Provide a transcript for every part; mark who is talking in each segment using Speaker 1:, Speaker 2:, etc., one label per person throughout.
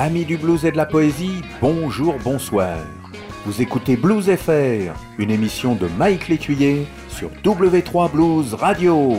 Speaker 1: Amis du blues et de la poésie, bonjour, bonsoir. Vous écoutez Blues FR, une émission de Mike Létuyer sur W3 Blues Radio.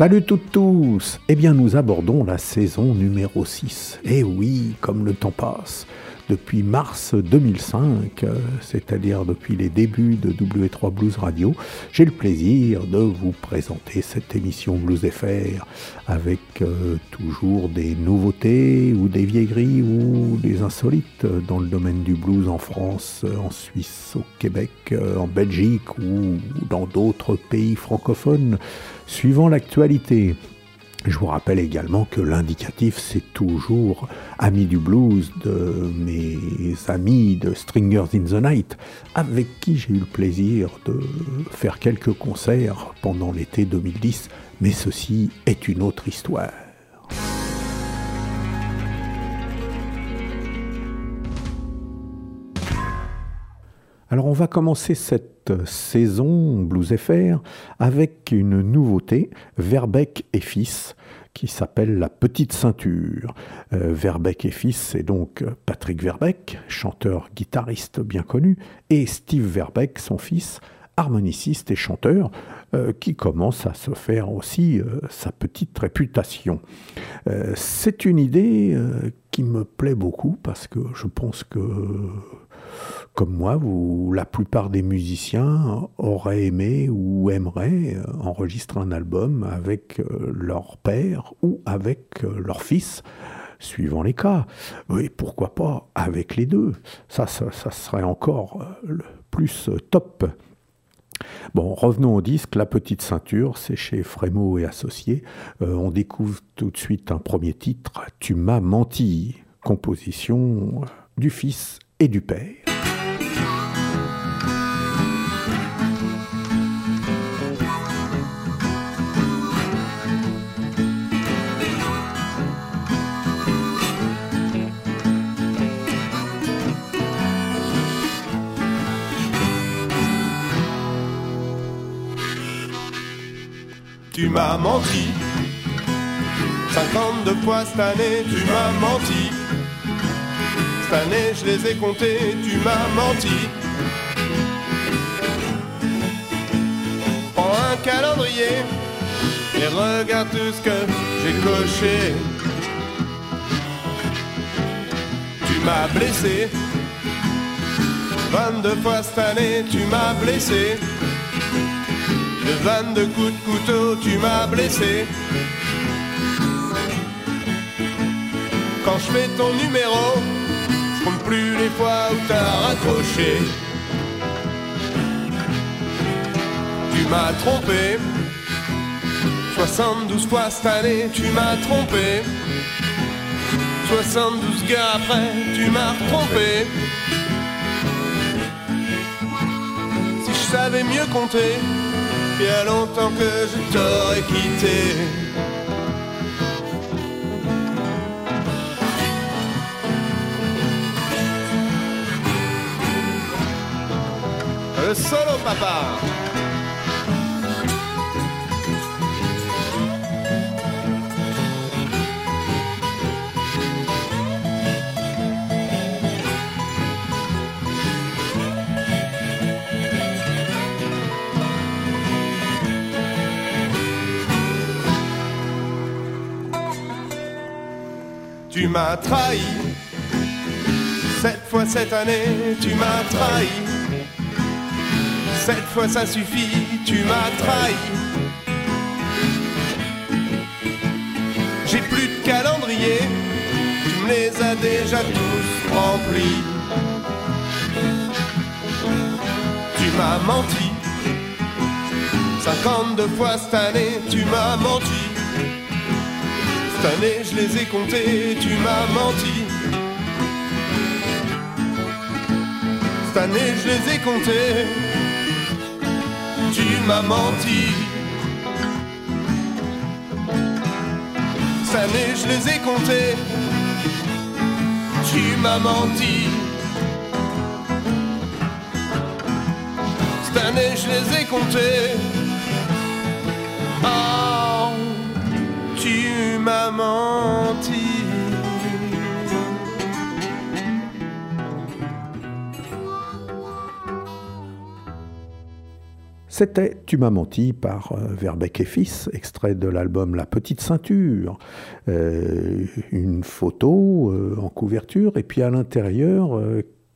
Speaker 1: Salut toutes tous Eh bien nous abordons la saison numéro 6. Eh oui, comme le temps passe. Depuis mars 2005, euh, c'est-à-dire depuis les débuts de W3 Blues Radio, j'ai le plaisir de vous présenter cette émission Blues FR avec euh, toujours des nouveautés ou des vieilleries ou des insolites dans le domaine du blues en France, en Suisse, au Québec, euh, en Belgique ou dans d'autres pays francophones suivant l'actualité. Je vous rappelle également que l'indicatif, c'est toujours Ami du blues de mes amis de Stringers in the Night, avec qui j'ai eu le plaisir de faire quelques concerts pendant l'été 2010, mais ceci est une autre histoire. Alors on va commencer cette saison Blues FR avec une nouveauté, Verbeck et Fils, qui s'appelle La Petite Ceinture. Euh, Verbeck et Fils, c'est donc Patrick Verbeck, chanteur guitariste bien connu, et Steve Verbeck, son fils, harmoniciste et chanteur, euh, qui commence à se faire aussi euh, sa petite réputation. Euh, c'est une idée euh, qui me plaît beaucoup parce que je pense que comme moi, vous, la plupart des musiciens auraient aimé ou aimeraient euh, enregistrer un album avec euh, leur père ou avec euh, leur fils, suivant les cas. Et pourquoi pas avec les deux ça, ça, serait encore plus top. Bon, revenons au disque, La Petite Ceinture, c'est chez Frémo et Associés. On découvre tout de suite un premier titre, Tu m'as menti, composition du fils et du père.
Speaker 2: Tu m'as menti. 52 fois cette année, tu m'as menti. Cette année, je les ai comptés, tu m'as menti. Prends un calendrier et regarde tout ce que j'ai coché. Tu m'as blessé. 22 fois cette année, tu m'as blessé. De 22 coups de couteau, tu m'as blessé. Quand je fais ton numéro, compte plus les fois où t'as raccroché. Tu m'as trompé. 72 fois cette année, tu m'as trompé. 72 gars après, tu m'as trompé. Si je savais mieux compter, il y a longtemps que je t'aurais quitté. Le solo papa. Tu m'as trahi. Sept fois cette année, tu m'as trahi. Cette fois ça suffit, tu m'as trahi. J'ai plus de calendrier, tu me
Speaker 3: les as déjà tous remplis. Tu m'as menti. 52 fois cette année, tu m'as menti. Cette année, je les ai comptés, tu m'as menti. Cette année, je les ai comptés, menti. Cette année, je les ai comptés, tu m'as menti. Cette année, je les ai comptés. Oh, tu m'as menti.
Speaker 1: C'était Tu m'as menti par euh, Verbeck et Fils, extrait de l'album La Petite Ceinture. Euh, une photo euh, en couverture et puis à l'intérieur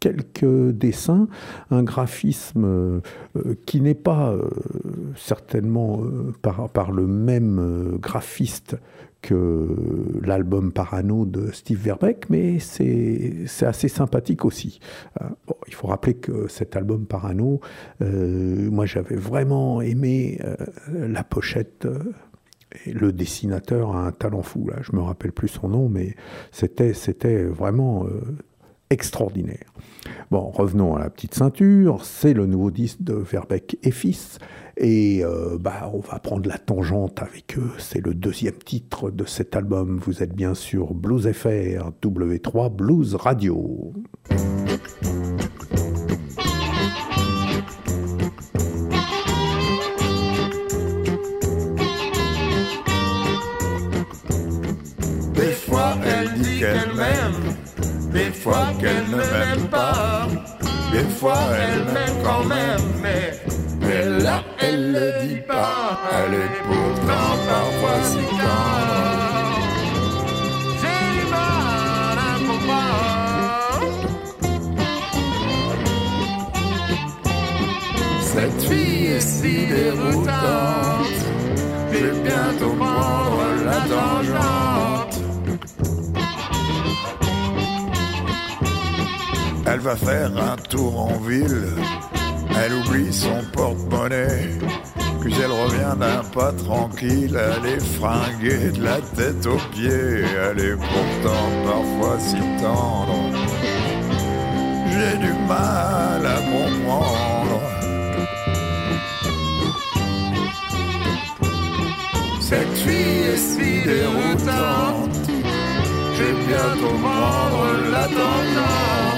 Speaker 1: quelques dessins, un graphisme qui n'est pas certainement par, le même graphiste l'album Parano de Steve Verbeck, mais c'est assez sympathique aussi. Euh, il faut rappeler que cet album Parano, euh, moi j'avais vraiment aimé euh, la pochette. et le dessinateur a un talent fou, là. je me rappelle plus son nom, mais c'était vraiment extraordinaire. Bon, revenons à la petite ceinture. C'est le nouveau disque de Verbeck et Fils. Et euh, bah, on va prendre la tangente avec eux. C'est le deuxième titre de cet album. Vous êtes bien sûr Blues FR, W3 Blues Radio.
Speaker 3: Elle m'aime quand même, mais, mais là elle le dit pas, elle est pourtant parfois si tendre. J'ai mal à. Cette fille est si déroutante. Je vais bientôt prendre la tangente.
Speaker 4: Va faire un tour en ville. Elle oublie son porte-monnaie. Puis elle revient d'un pas tranquille. Elle est fringuée de la tête aux pieds. Elle est pourtant parfois si tendre. J'ai du mal à comprendre.
Speaker 3: Cette fille est si déroutante. Je vais bientôt prendre la tangente.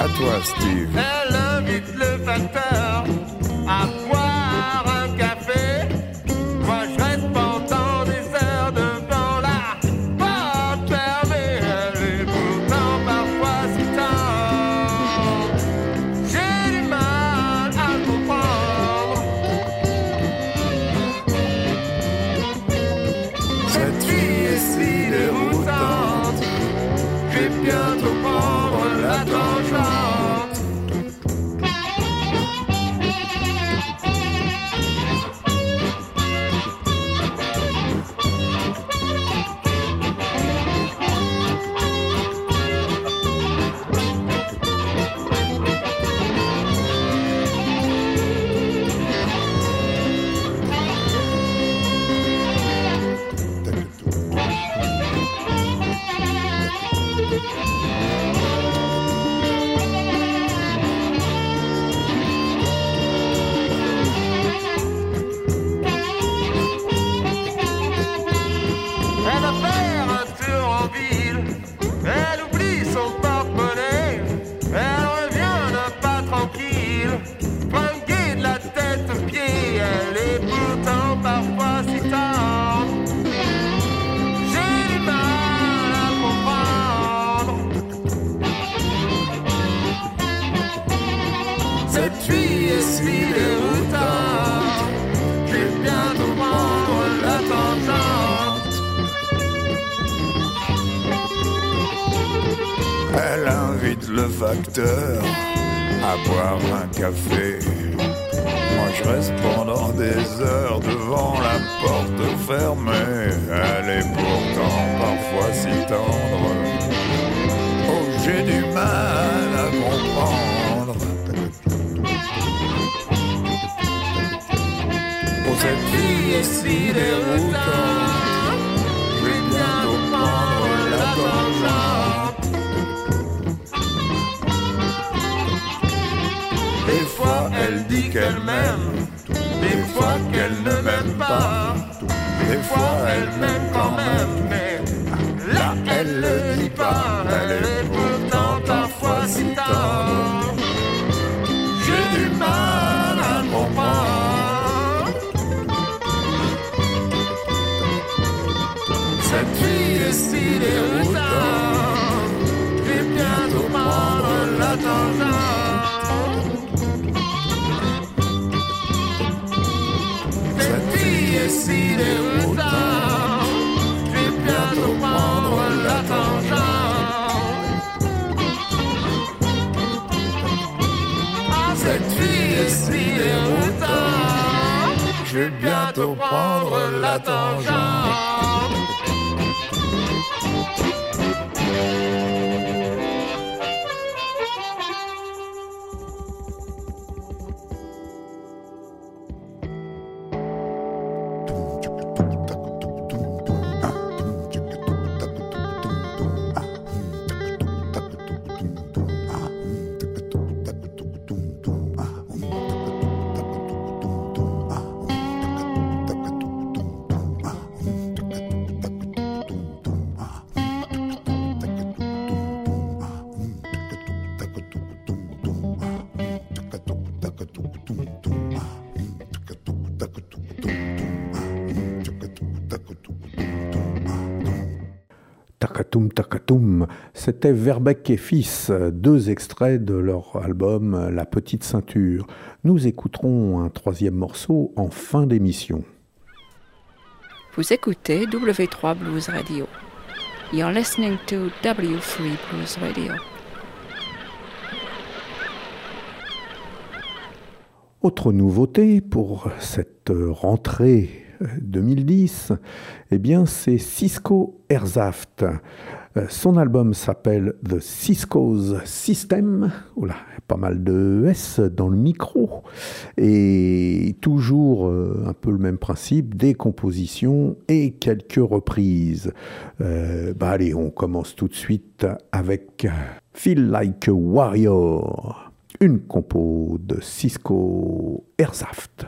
Speaker 4: À toi, Steve.
Speaker 3: Elle invite le facteur à
Speaker 4: facteur à boire un café. Moi je reste pendant des heures devant la porte fermée. Elle est pourtant parfois si tendre. Oh, j'ai du mal à comprendre. Oh, cette fille est si déroutante. Je vais bientôt prendre la tangente. Dit qu'elle m'aime. Des fois, qu'elle ne m'aime pas. Des fois, elle m'aime quand même. Mais là, elle le dit pas. Elle est pourtant parfois si tendre. J'ai du mal à comprendre. Cette fille est si. Je vais bientôt prendre la tangente.
Speaker 5: C'était Verbeck et Fils, deux extraits de leur album La Petite Ceinture. Nous écouterons un troisième morceau en fin d'émission.
Speaker 6: Vous écoutez W3 Blues Radio. You're listening to W3 Blues Radio.
Speaker 5: Autre nouveauté pour cette rentrée 2010, eh bien c'est Cisco Airzaft. Euh, Son album s'appelle The Cisco's System. Pas mal de S dans le micro. Et toujours euh, un peu le même principe, des compositions et quelques reprises. Euh, bah allez, on commence tout de suite avec Feel Like a Warrior, une compo de Cisco Airzaft.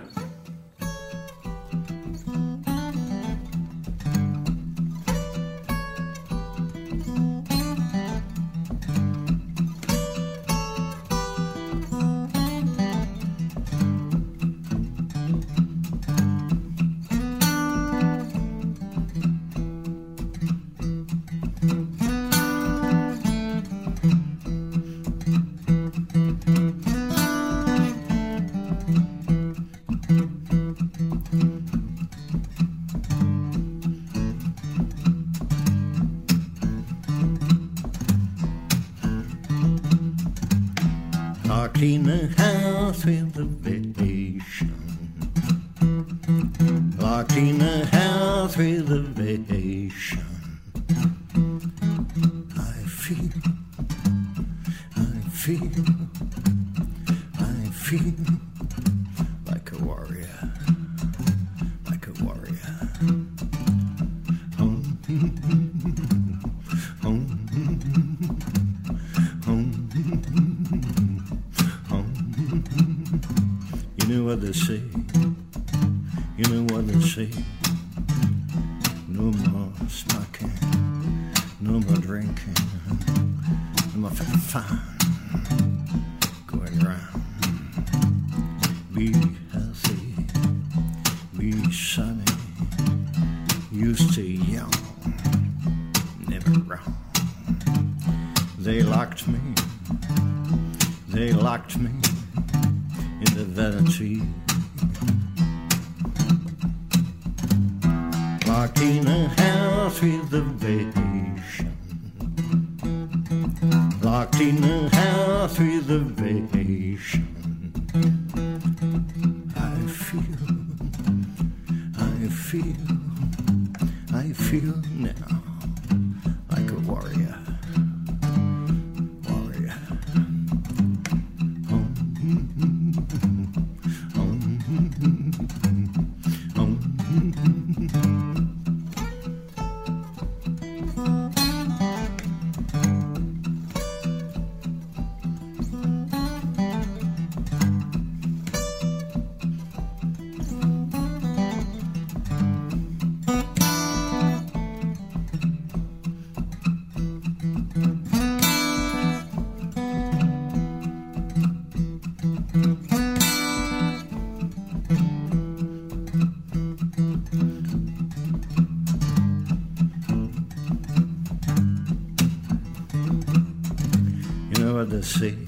Speaker 7: You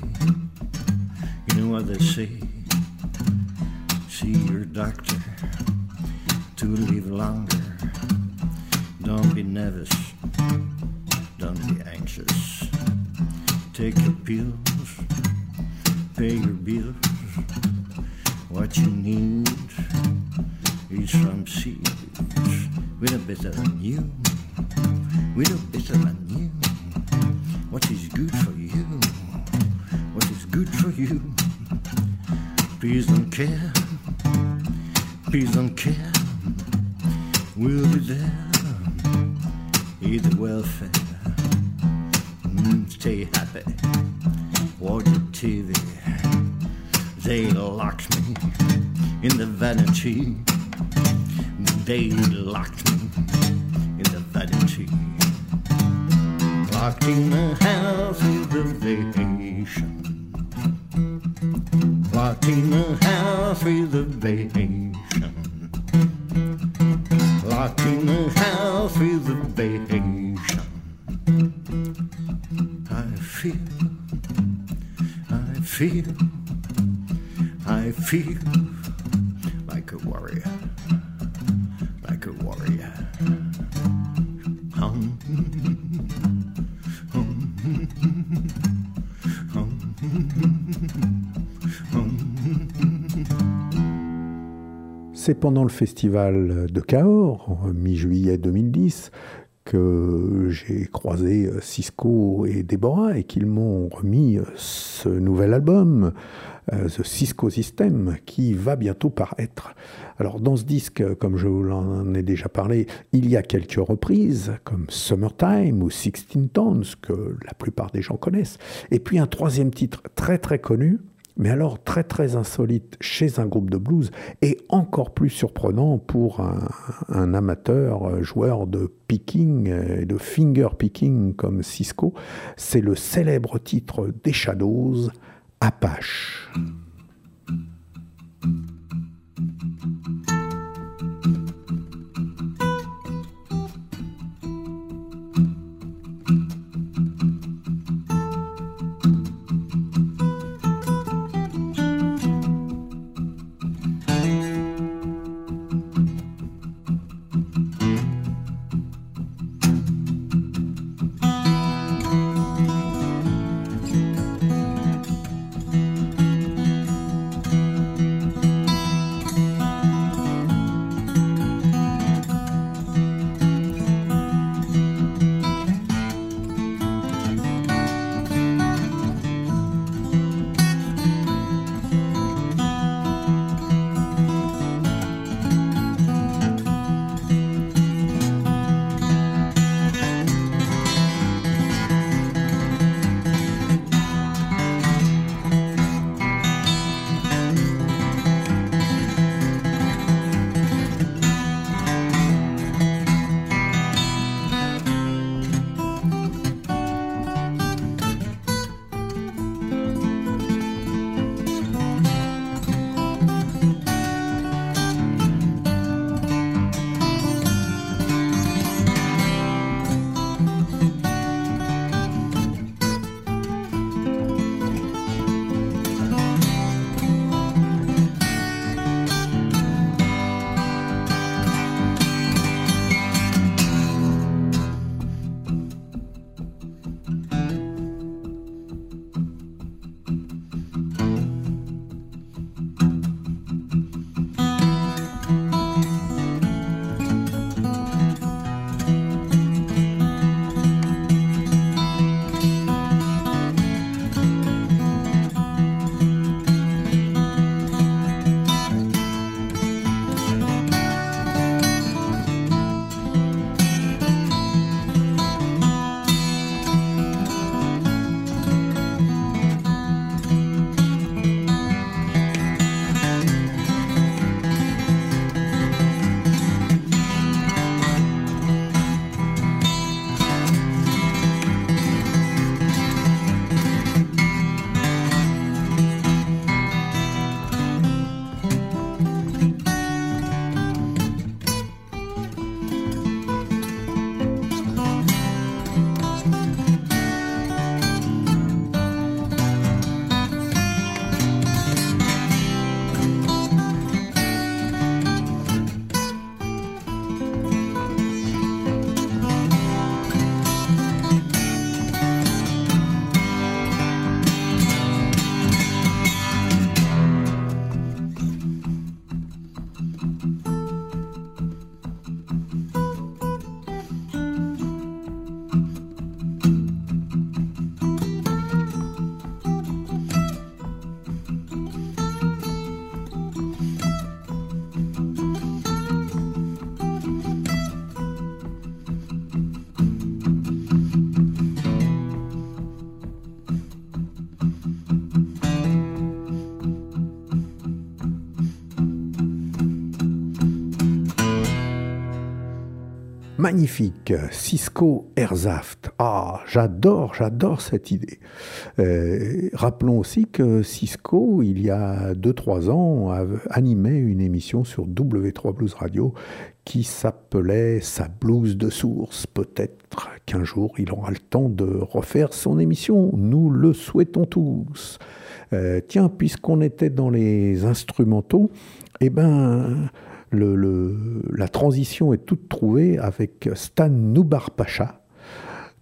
Speaker 5: We'll be there. Eat the welfare. Mm, stay happy. Watch the TV. They locked me in the vanity. They locked me in the vanity. Locked in the house with the vacation. Locked in the house with the vacation.
Speaker 1: Pendant le festival de Cahors, en mi-juillet 2010, que j'ai croisé Cisco et Déborah et qu'ils m'ont remis ce nouvel album, euh, The Cisco System, qui va bientôt paraître. Alors dans ce disque, comme je vous l'en ai déjà parlé, il y a quelques reprises, comme Summertime ou Sixteen Tones, que la plupart des gens connaissent. Et puis un troisième titre très très connu, mais alors très très insolite chez un groupe de blues et encore plus surprenant pour un, amateur euh, joueur de picking et de finger picking comme Cisco, c'est le célèbre titre des Shadows, Apache. Magnifique, Cisco Airsaft. Ah, j'adore, j'adore cette idée. Euh, rappelons aussi que Cisco, il y a 2-3 ans, a animé une émission sur W3 Blues Radio qui s'appelait Sa blues de source. Peut-être qu'un jour il aura le temps de refaire son émission. Nous le souhaitons tous. Euh, tiens, puisqu'on était dans les instrumentaux, eh ben la transition est toute trouvée avec Stan Nubar Pacha,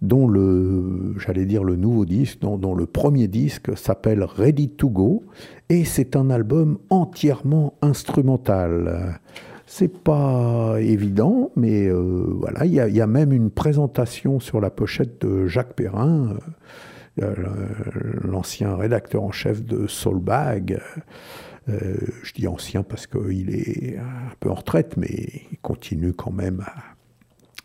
Speaker 1: dont le, j'allais dire le nouveau disque, dont, le premier disque s'appelle Ready to Go, et c'est un album entièrement instrumental. C'est pas évident, mais euh, voilà, il y, a même une présentation sur la pochette de Jacques Perrin, euh, l'ancien rédacteur en chef de Soulbag. Euh, je dis ancien parce qu'il est un peu en retraite, mais il continue quand même à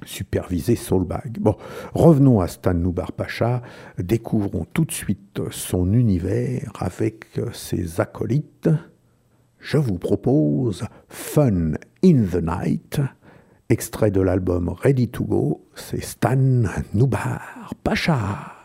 Speaker 1: superviser Soulbag. Bon, revenons à Stan Noubar Pacha, découvrons tout de suite son univers avec ses acolytes. Je vous propose Fun in the Night, extrait de l'album Ready to Go, c'est Stan Noubar Pacha.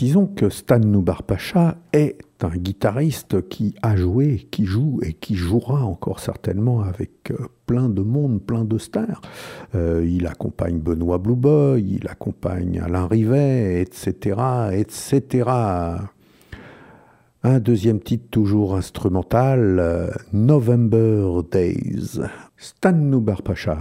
Speaker 1: Précisons que Stan Noubar Pacha est un guitariste qui a joué, qui joue et qui jouera encore certainement avec euh, plein de monde, plein de stars. Euh, il accompagne Benoît Blueboy, il accompagne Alain Rivet, etc., etc. Un deuxième titre toujours instrumental, euh, November Days. Stan Noubar Pacha.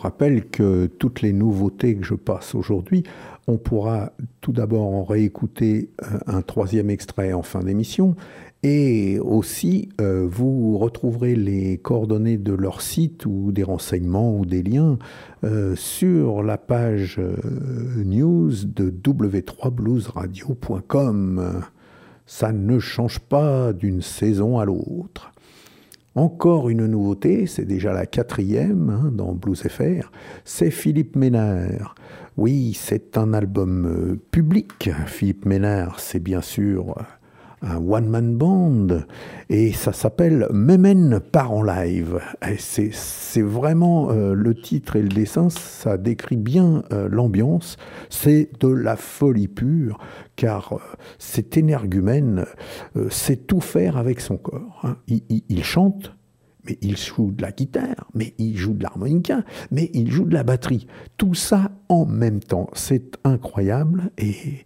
Speaker 1: Rappelle que toutes les nouveautés que je passe aujourd'hui, on pourra tout d'abord en réécouter euh, un troisième extrait en fin d'émission et aussi euh, vous retrouverez les coordonnées de leur site ou des renseignements ou des liens euh, sur la page news de w3bluesradio.com. Ça ne change pas d'une saison à l'autre. Encore une nouveauté, c'est déjà la quatrième hein, dans Blues FR, c'est Philippe Ménard. Oui, c'est un album euh, public. Philippe Ménard, c'est bien sûr un one-man band et ça s'appelle Memen part en live. C'est vraiment euh, le titre et le dessin, ça décrit bien euh, l'ambiance. C'est de la folie pure car cet énergumène sait tout faire avec son corps. Hein. il chante, mais il joue de la guitare, mais il joue de l'harmonica, mais il joue de la batterie. Tout ça en même temps. C'est incroyable et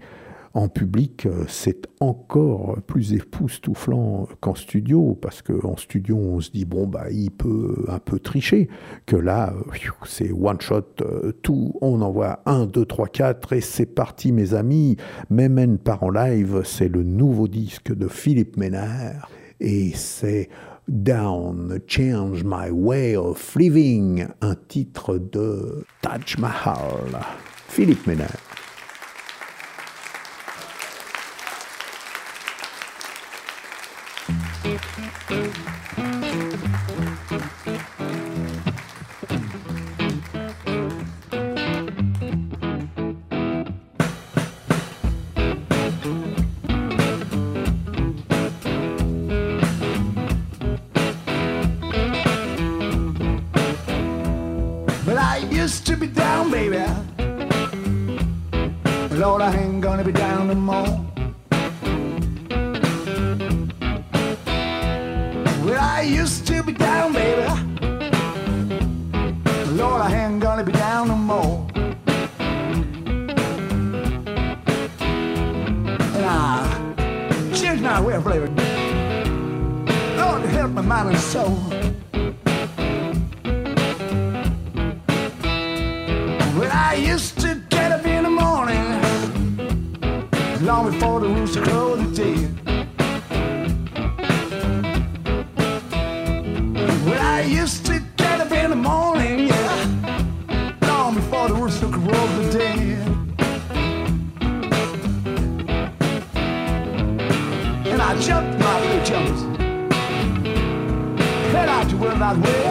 Speaker 1: En public, euh, c'est encore plus époustouflant qu'en studio, parce qu'en studio, on se dit, bon, bah, il peut un peu tricher, que là, c'est one shot, euh, tout, on envoie 1, 2, 3, 4, et c'est parti, mes amis. Memen part en live, c'est le nouveau disque de Philippe Ménard, et c'est Down, Change My Way of Living, un titre de Taj Mahal. Philippe Ménard.
Speaker 8: Lord, I ain't gonna be down no more. Well, I used to be down, baby. Lord, I ain't gonna be down no more. And I changed my way of living. Lord, help my mind and soul. highway.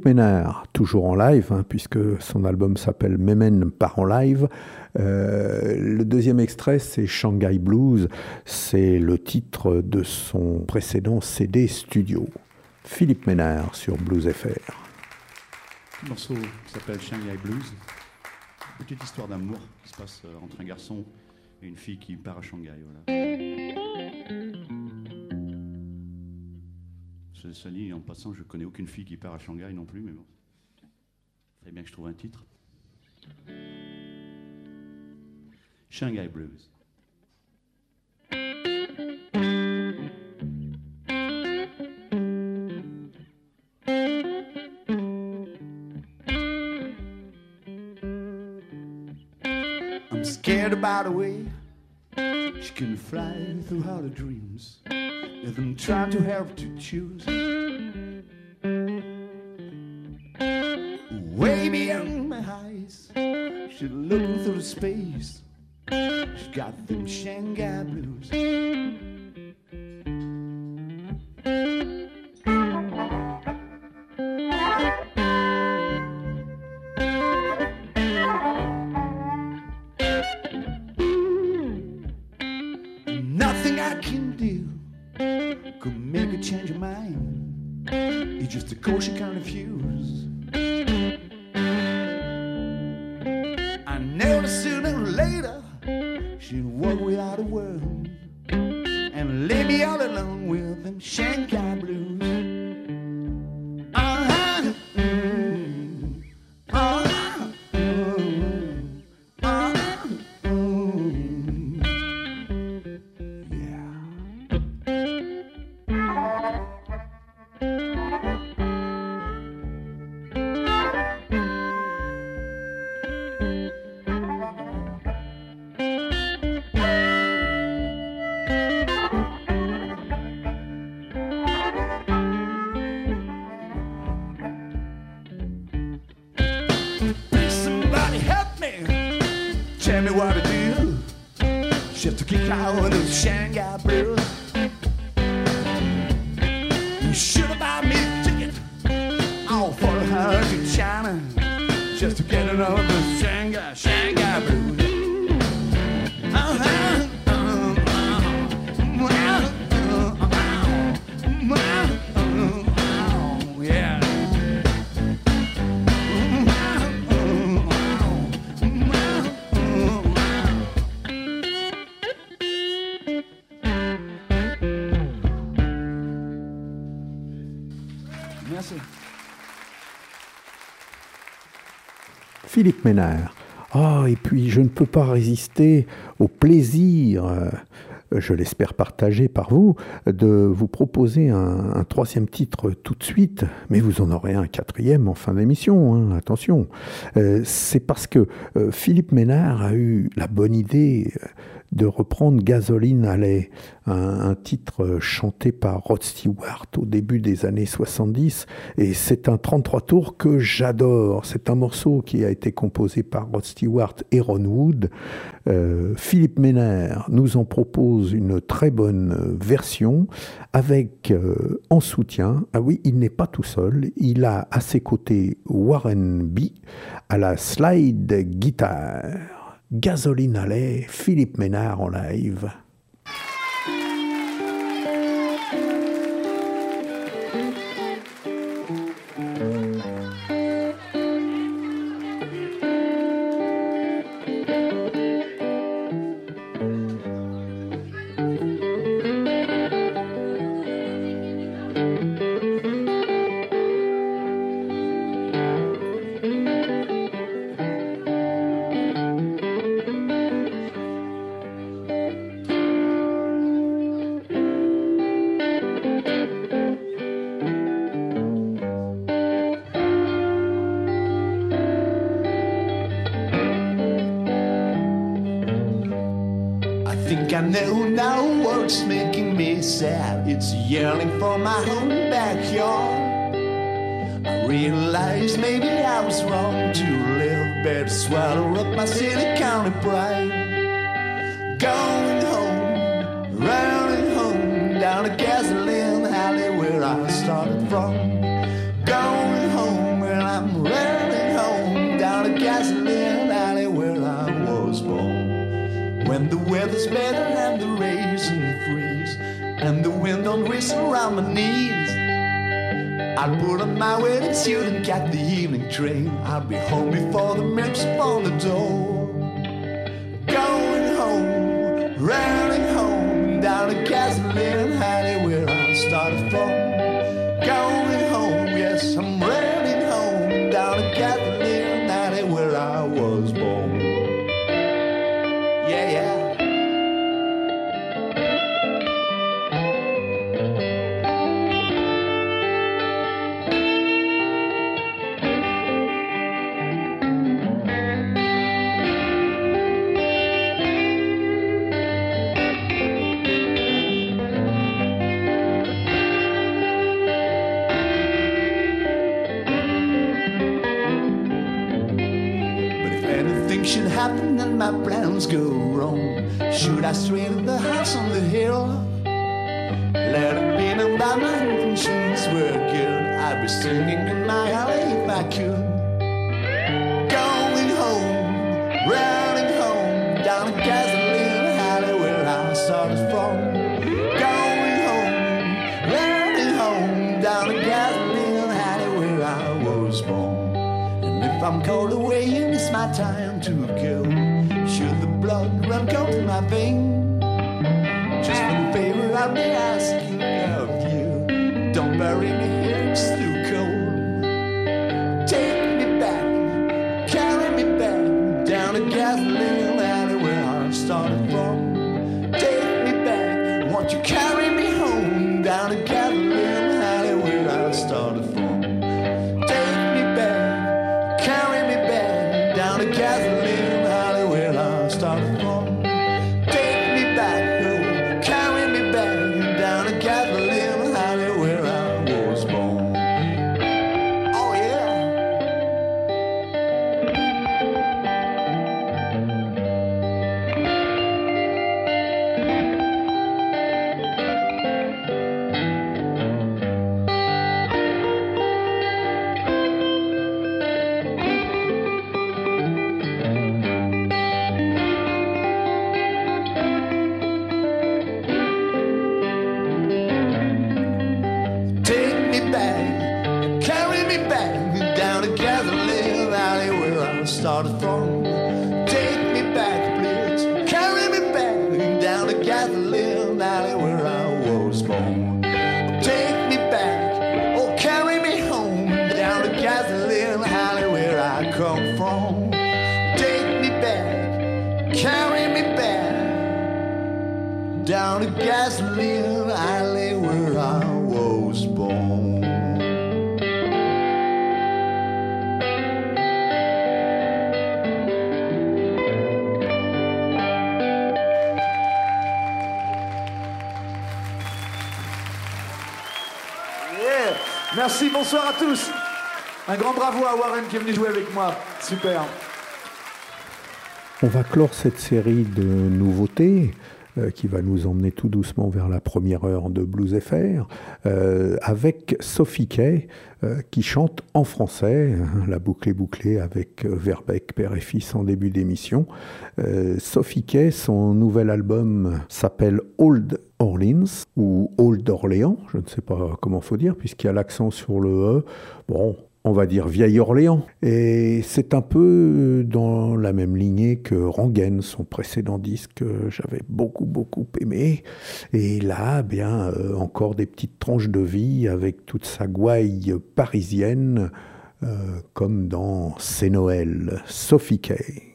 Speaker 1: Philippe Ménard, toujours en live, hein, puisque son album s'appelle Mémène part en live. Euh, le deuxième extrait, c'est Shanghai Blues. C'est le titre de son précédent CD studio. Philippe Ménard sur Blues FR.
Speaker 9: Un morceau s'appelle Shanghai Blues. Petite histoire d'amour qui se passe euh, entre un garçon et une fille qui part à Shanghai. Ce- Ça dit, en passant, je connais aucune fille qui part à Shanghai non plus, mais bon. Il fallait bien que je trouve un titre. Shanghai Blues.
Speaker 8: I'm scared about the way she can fly through all her dreams. With them trying to help to choose. Way beyond my eyes, she's looking through the space. She's got them Shanghai blues.
Speaker 1: Ménard. Ah, et puis je ne peux pas résister au plaisir, euh, je l'espère partagé par vous, de vous proposer un, troisième titre tout de suite, mais vous en aurez un quatrième en fin d'émission, hein, attention. Euh, C'est parce que euh, Philippe Ménard a eu la bonne idée de reprendre Gasoline Alley, un, titre euh, chanté par Rod Stewart au début des années 70. Et c'est un 33 tours que j'adore. C'est un morceau qui a été composé par Rod Stewart et Ron Wood. Euh, Philippe Ménard nous en propose une très bonne euh, version avec euh, en soutien, ah oui, il n'est pas tout seul, il a à ses côtés Warren B à la slide guitare. Gasoline Alley, Philippe Ménard en live.
Speaker 8: On
Speaker 1: va clore cette série de nouveautés euh, qui va nous emmener tout doucement vers la première heure de Blues FR euh, avec Sophie Kay euh, qui chante en français. Hein, la boucle est bouclée avec Verbeck, père et fils en début d'émission. Sophie Kay, son nouvel album s'appelle Old Orleans ou Old Orléans, je ne sais pas comment faut dire, puisqu'il y a l'accent sur le E on va dire Vieille-Orléans. Et c'est un peu euh, dans la même lignée que Rangaine, son précédent disque que j'avais beaucoup beaucoup aimé. Et là, bien euh, encore des petites tranches de vie avec toute sa gouaille parisienne, comme dans C'est Noël, Sophie Kay.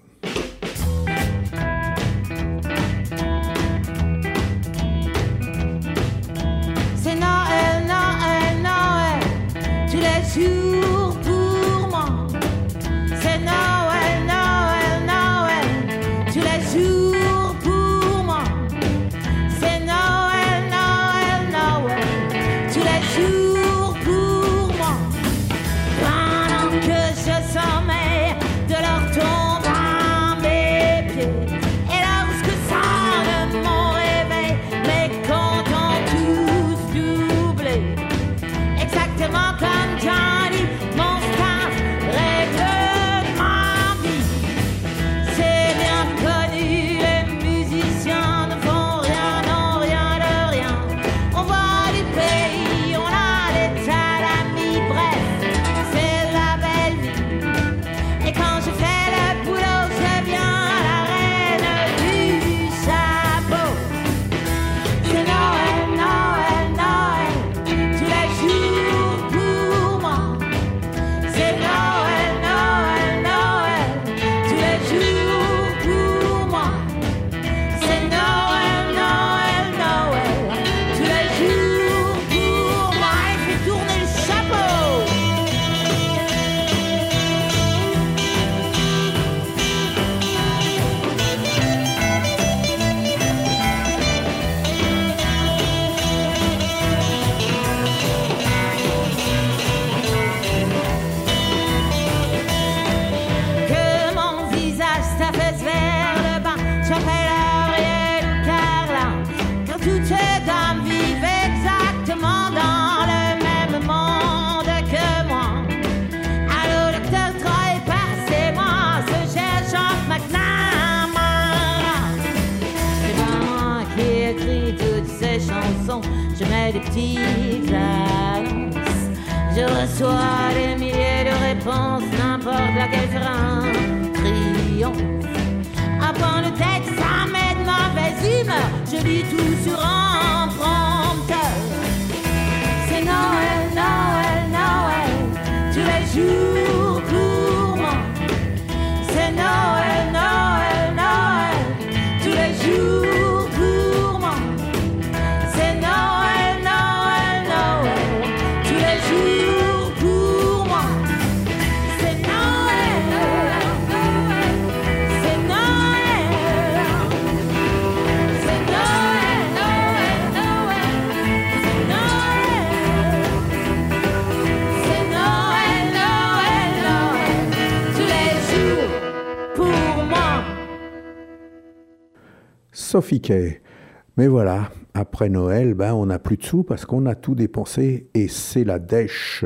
Speaker 10: Mais voilà, après Noël, ben, on n'a plus de sous parce qu'on a tout dépensé et c'est la dèche.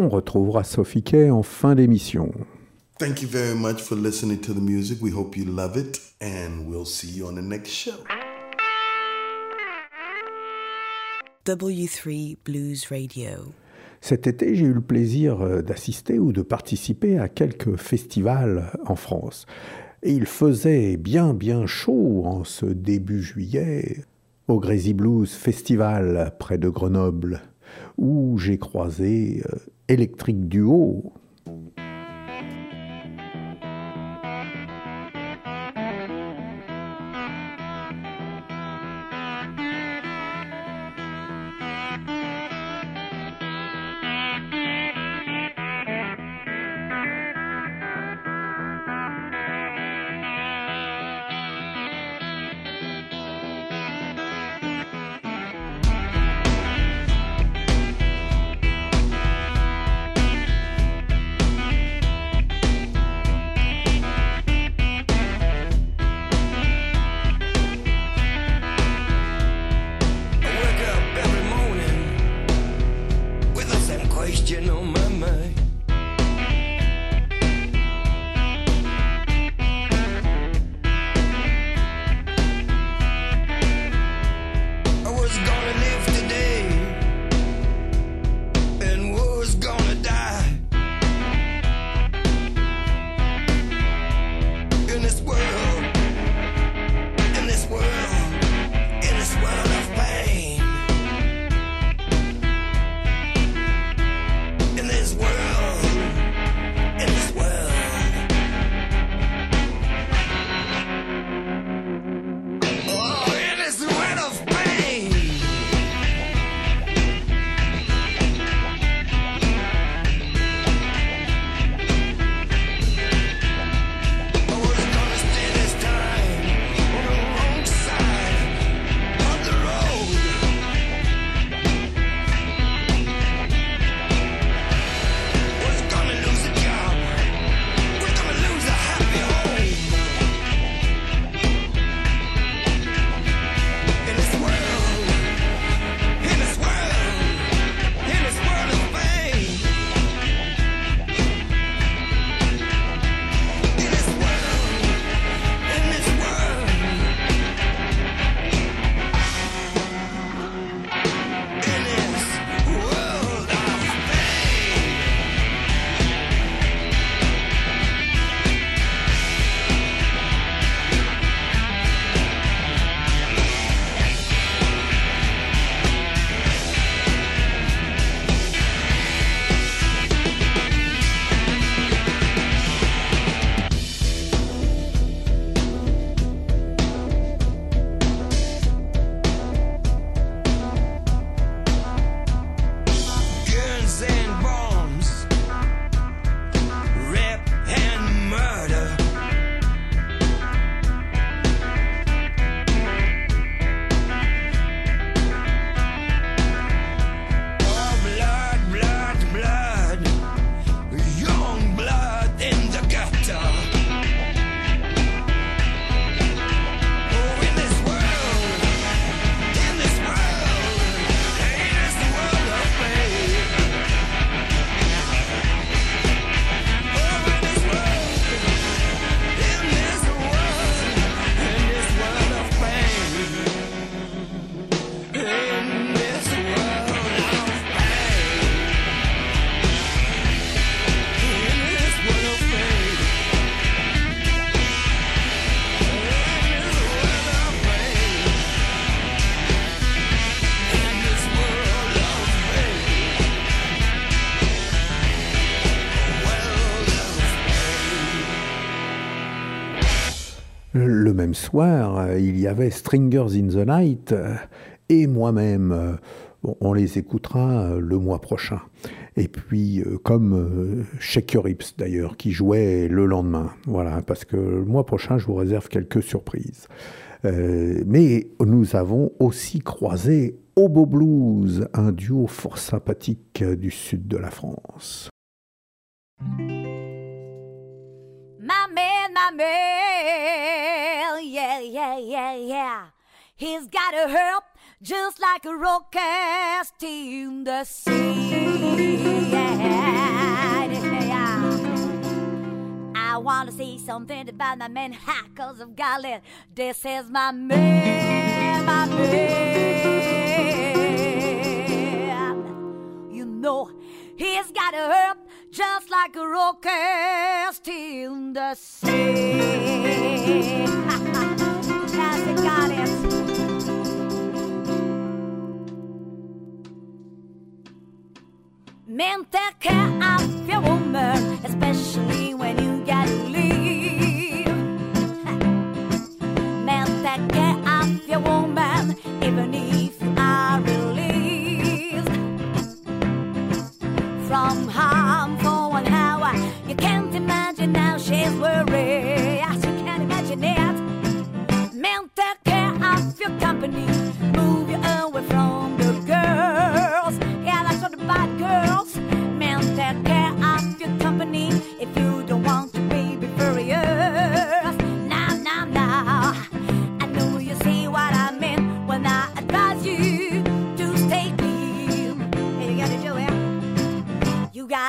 Speaker 11: On retrouvera Sophie Kay en fin d'émission.
Speaker 12: Thank you very much for listening to the music. We hope you love it, and we'll see you on the next show.
Speaker 13: W3 Blues Radio.
Speaker 11: Cet été, j'ai eu le plaisir euh, d'assister ou de participer à quelques festivals en France. Et il faisait bien bien chaud en ce début juillet au Crazy Blues Festival près de Grenoble, où j'ai croisé euh, Electric Duo. Euh, il y avait Stringers in the Night euh, et moi-même. euh, on les écoutera le mois prochain. Et puis, comme Shake Your Hips d'ailleurs, qui jouait le lendemain. Voilà, parce que le mois prochain, je vous réserve quelques surprises. Mais nous avons aussi croisé Obo Blues, un duo fort sympathique du sud de la France.
Speaker 14: My man, my man, yeah, yeah, yeah, yeah. He's got a help just like a rocket in the sea. I want to say something about my man, ha, got it. This is my man, my man. You know, he's got a help just like a rocket in the sea. Yes, he got it. Men take care of your woman, especially when you gotta leave. Men take care of your woman, even if from harm for one hour. You can't imagine how she's worried. Yes, you can't imagine it. Men take care of your company, move you away from the girls. Yeah, that's what the bad girls. Take care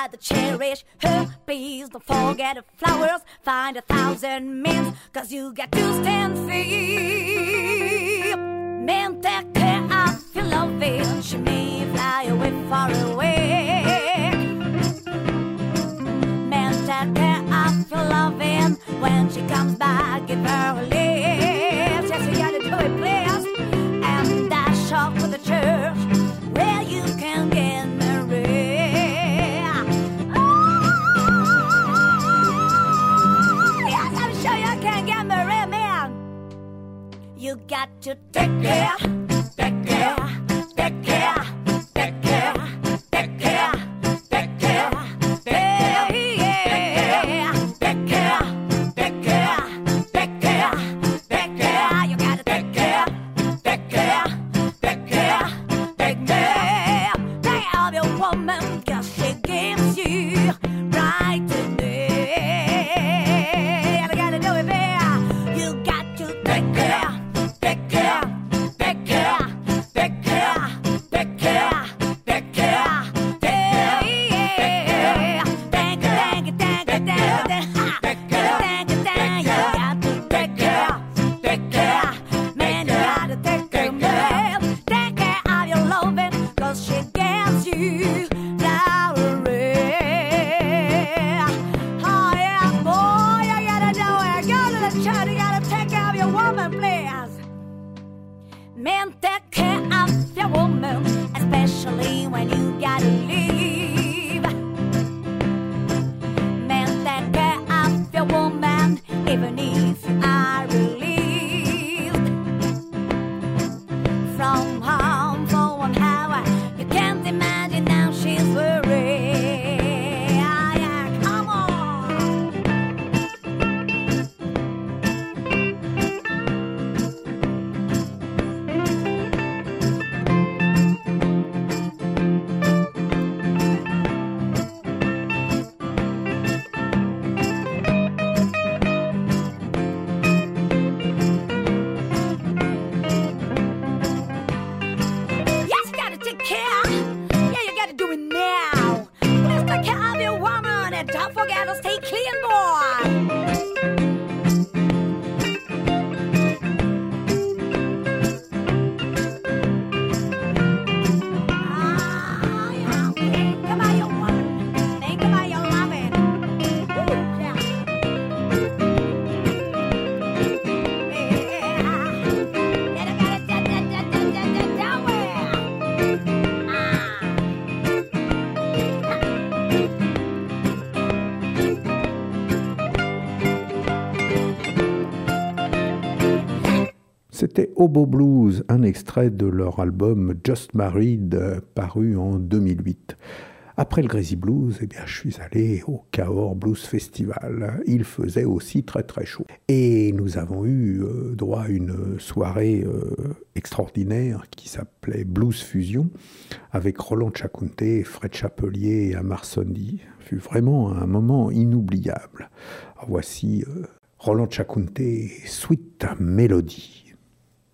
Speaker 14: Gotta cherish her bees. Don't forget the flowers. Find a thousand men, cause you got to stand firm. Men take care of your loving. She may fly away far away. Men take care of your loving. When she comes back, give her a lift.
Speaker 1: Hobo Blues, un extrait de leur album Just Married, paru en 2008. Après le Crazy Blues, eh bien, je suis allé au Cahors Blues Festival. Il faisait aussi très très chaud. Et nous avons eu euh, droit à une soirée euh, extraordinaire qui s'appelait Blues Fusion avec Roland Chacunté, Fred Chapelier et Amar Sondi. Fut vraiment un moment inoubliable. Voici euh, Roland Chacunté, Sweet Melody.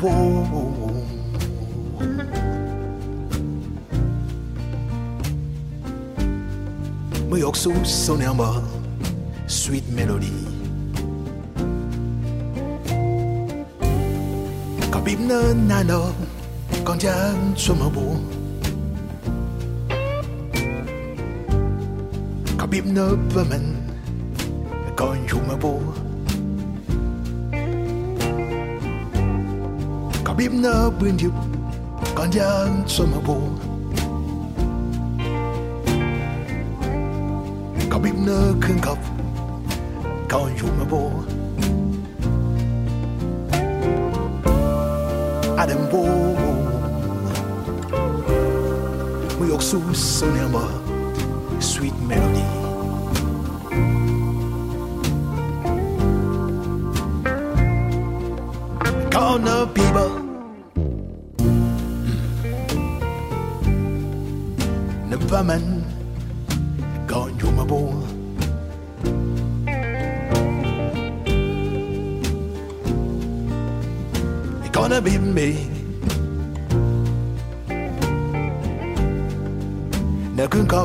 Speaker 15: whoa. New York Soul Sonerma, Sweet Melody. Quand bim con na na, mơ jam chuma bo. Quand bim na con quand chuma bo. bimna buen yup kan yan somabo ka bimna kun kap kan yumabo adem bo mu yok sus sunema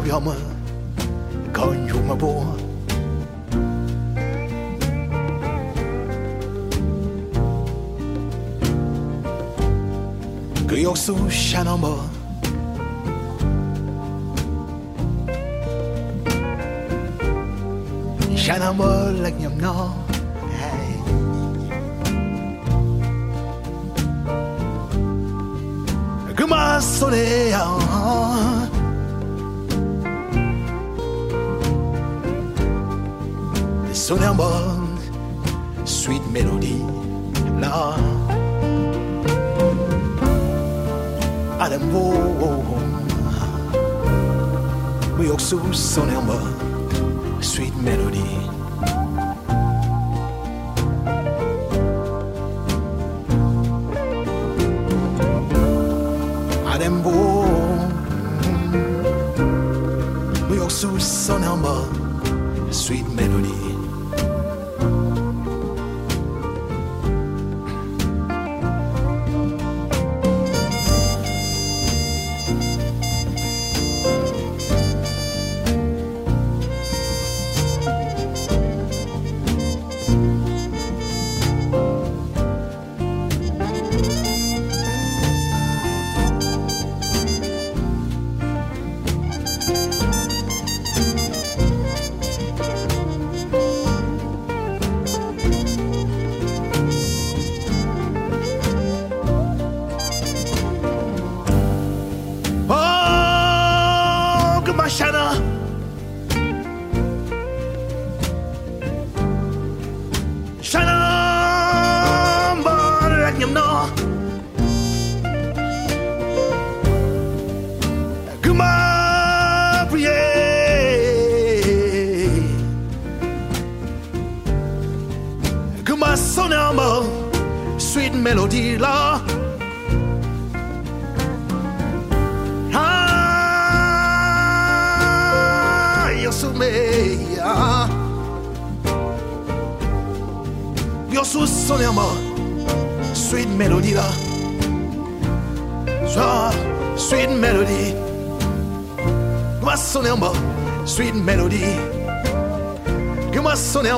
Speaker 15: abi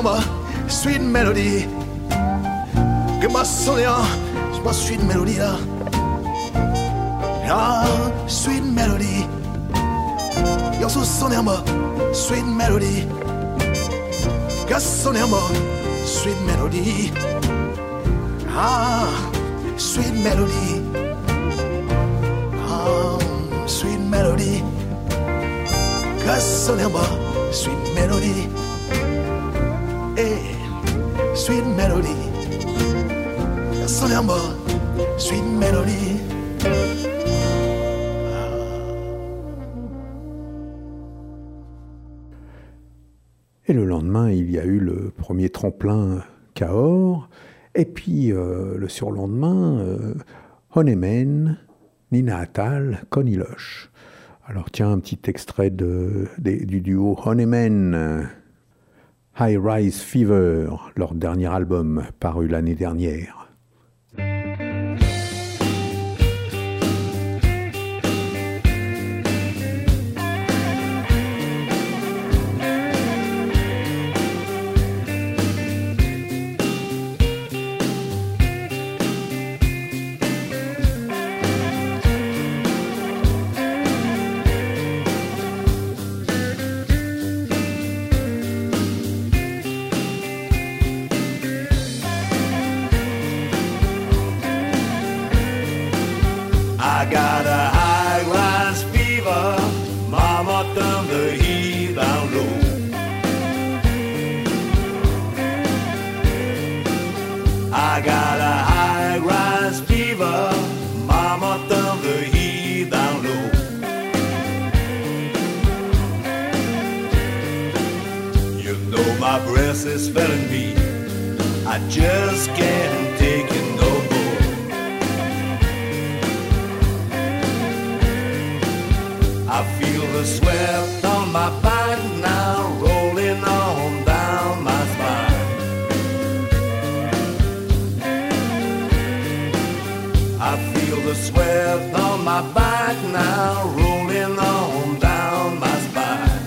Speaker 15: moi sweet melody. Que moi sonema, moi sweet melody la. Ah, sweet melody. Yo soy sonema, sweet melody. Que sonema, sweet melody. Ah, sweet melody. Ah, sweet melody. Que sonema, sweet melody. Sweet melody. Sweet melody.
Speaker 1: Et le lendemain, il y a eu le premier tremplin Cahors. Et puis euh, le surlendemain, euh, Honeyman, Nina Attal, Connie Loche. Alors tiens, un petit extrait du duo Honeyman, euh, High Rise Fever, leur dernier album paru l'année dernière.
Speaker 16: My back now, rolling on down my spine. I feel the sweat on my back now, rolling on down my spine.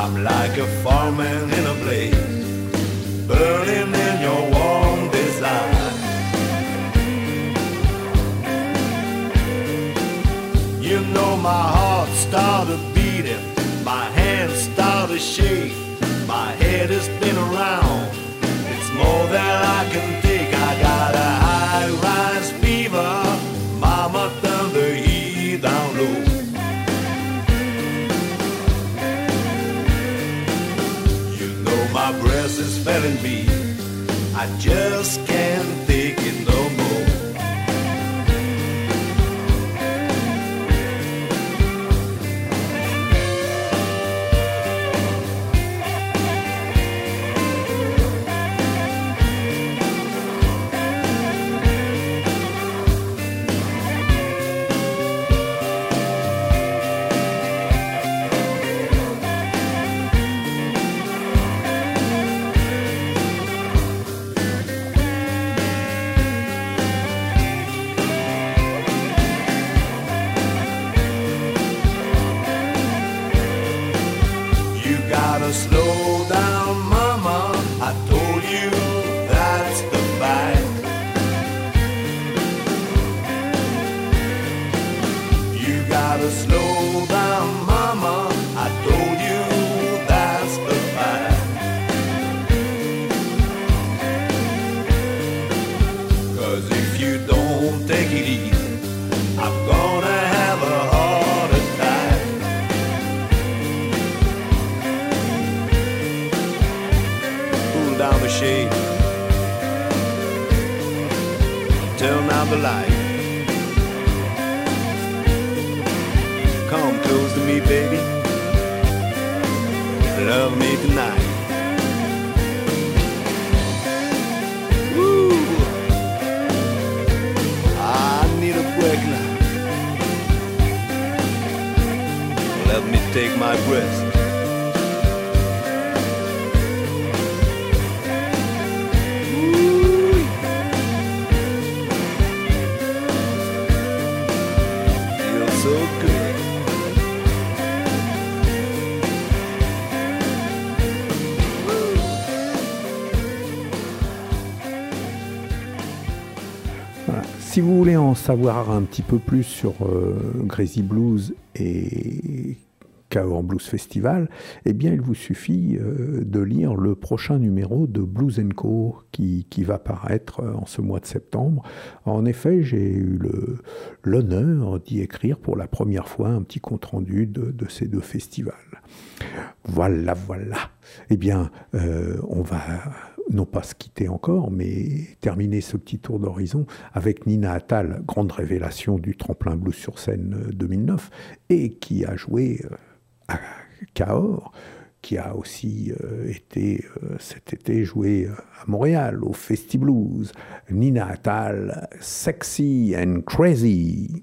Speaker 16: I'm like a fireman my heart started beating, my hands started shaking, my head is spinning around. It's more than I can take. I got a high rise fever, mama the heat down low. You know my breath is failing me, I just
Speaker 1: vous voulez en savoir un petit peu plus sur euh, Blues et
Speaker 17: Cahors Blues Festival, eh bien, il vous suffit euh, de lire le prochain numéro de Blues Co. Qui, va paraître euh, en ce mois de septembre. En effet, j'ai eu l'honneur d'y écrire pour la première fois un petit compte-rendu de, ces deux festivals. Voilà, voilà. Eh bien, euh, on va non pas se quitter encore, mais terminer ce petit tour d'horizon avec Nina Attal, grande révélation du tremplin blues sur scène euh, 2009, et qui a joué euh, à Cahors, qui a aussi euh, été cet été joué à Montréal, au Festi Blues. Nina Attal, Sexy and Crazy.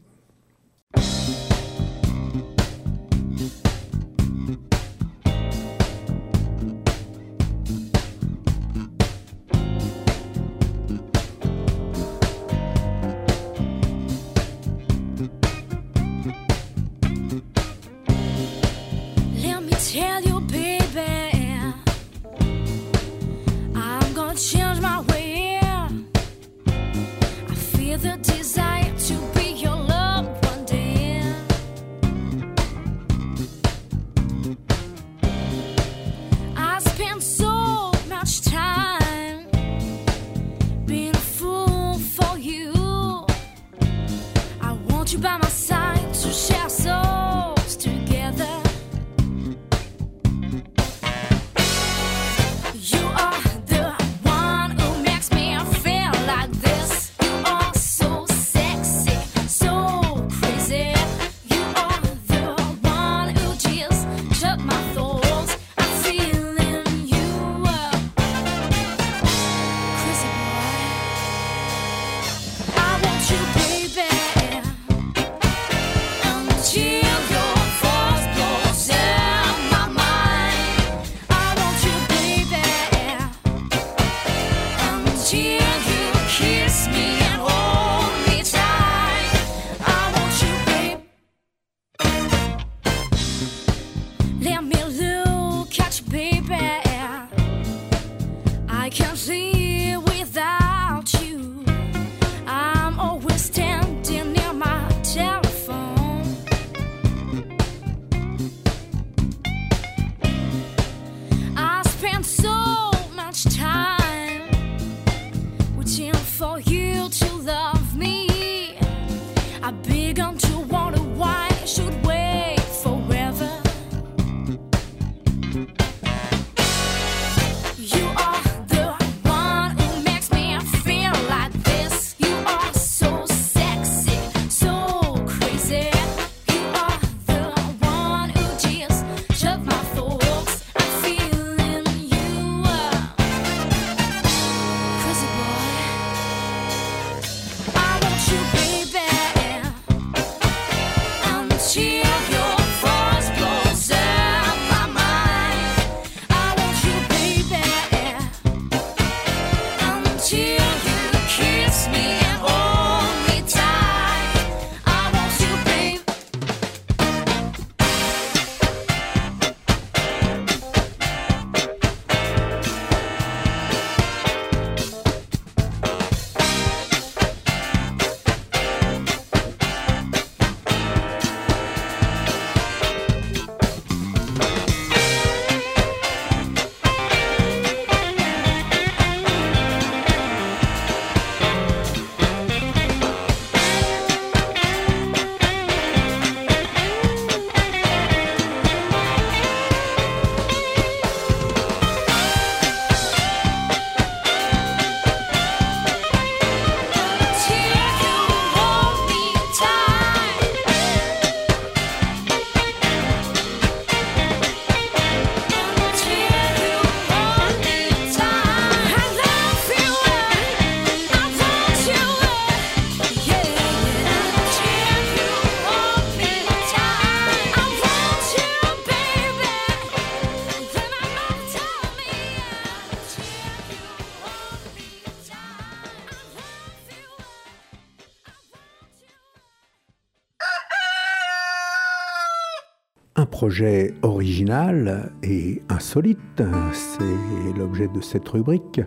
Speaker 17: projet original et insolite, hein, c'est l'objet de cette rubrique,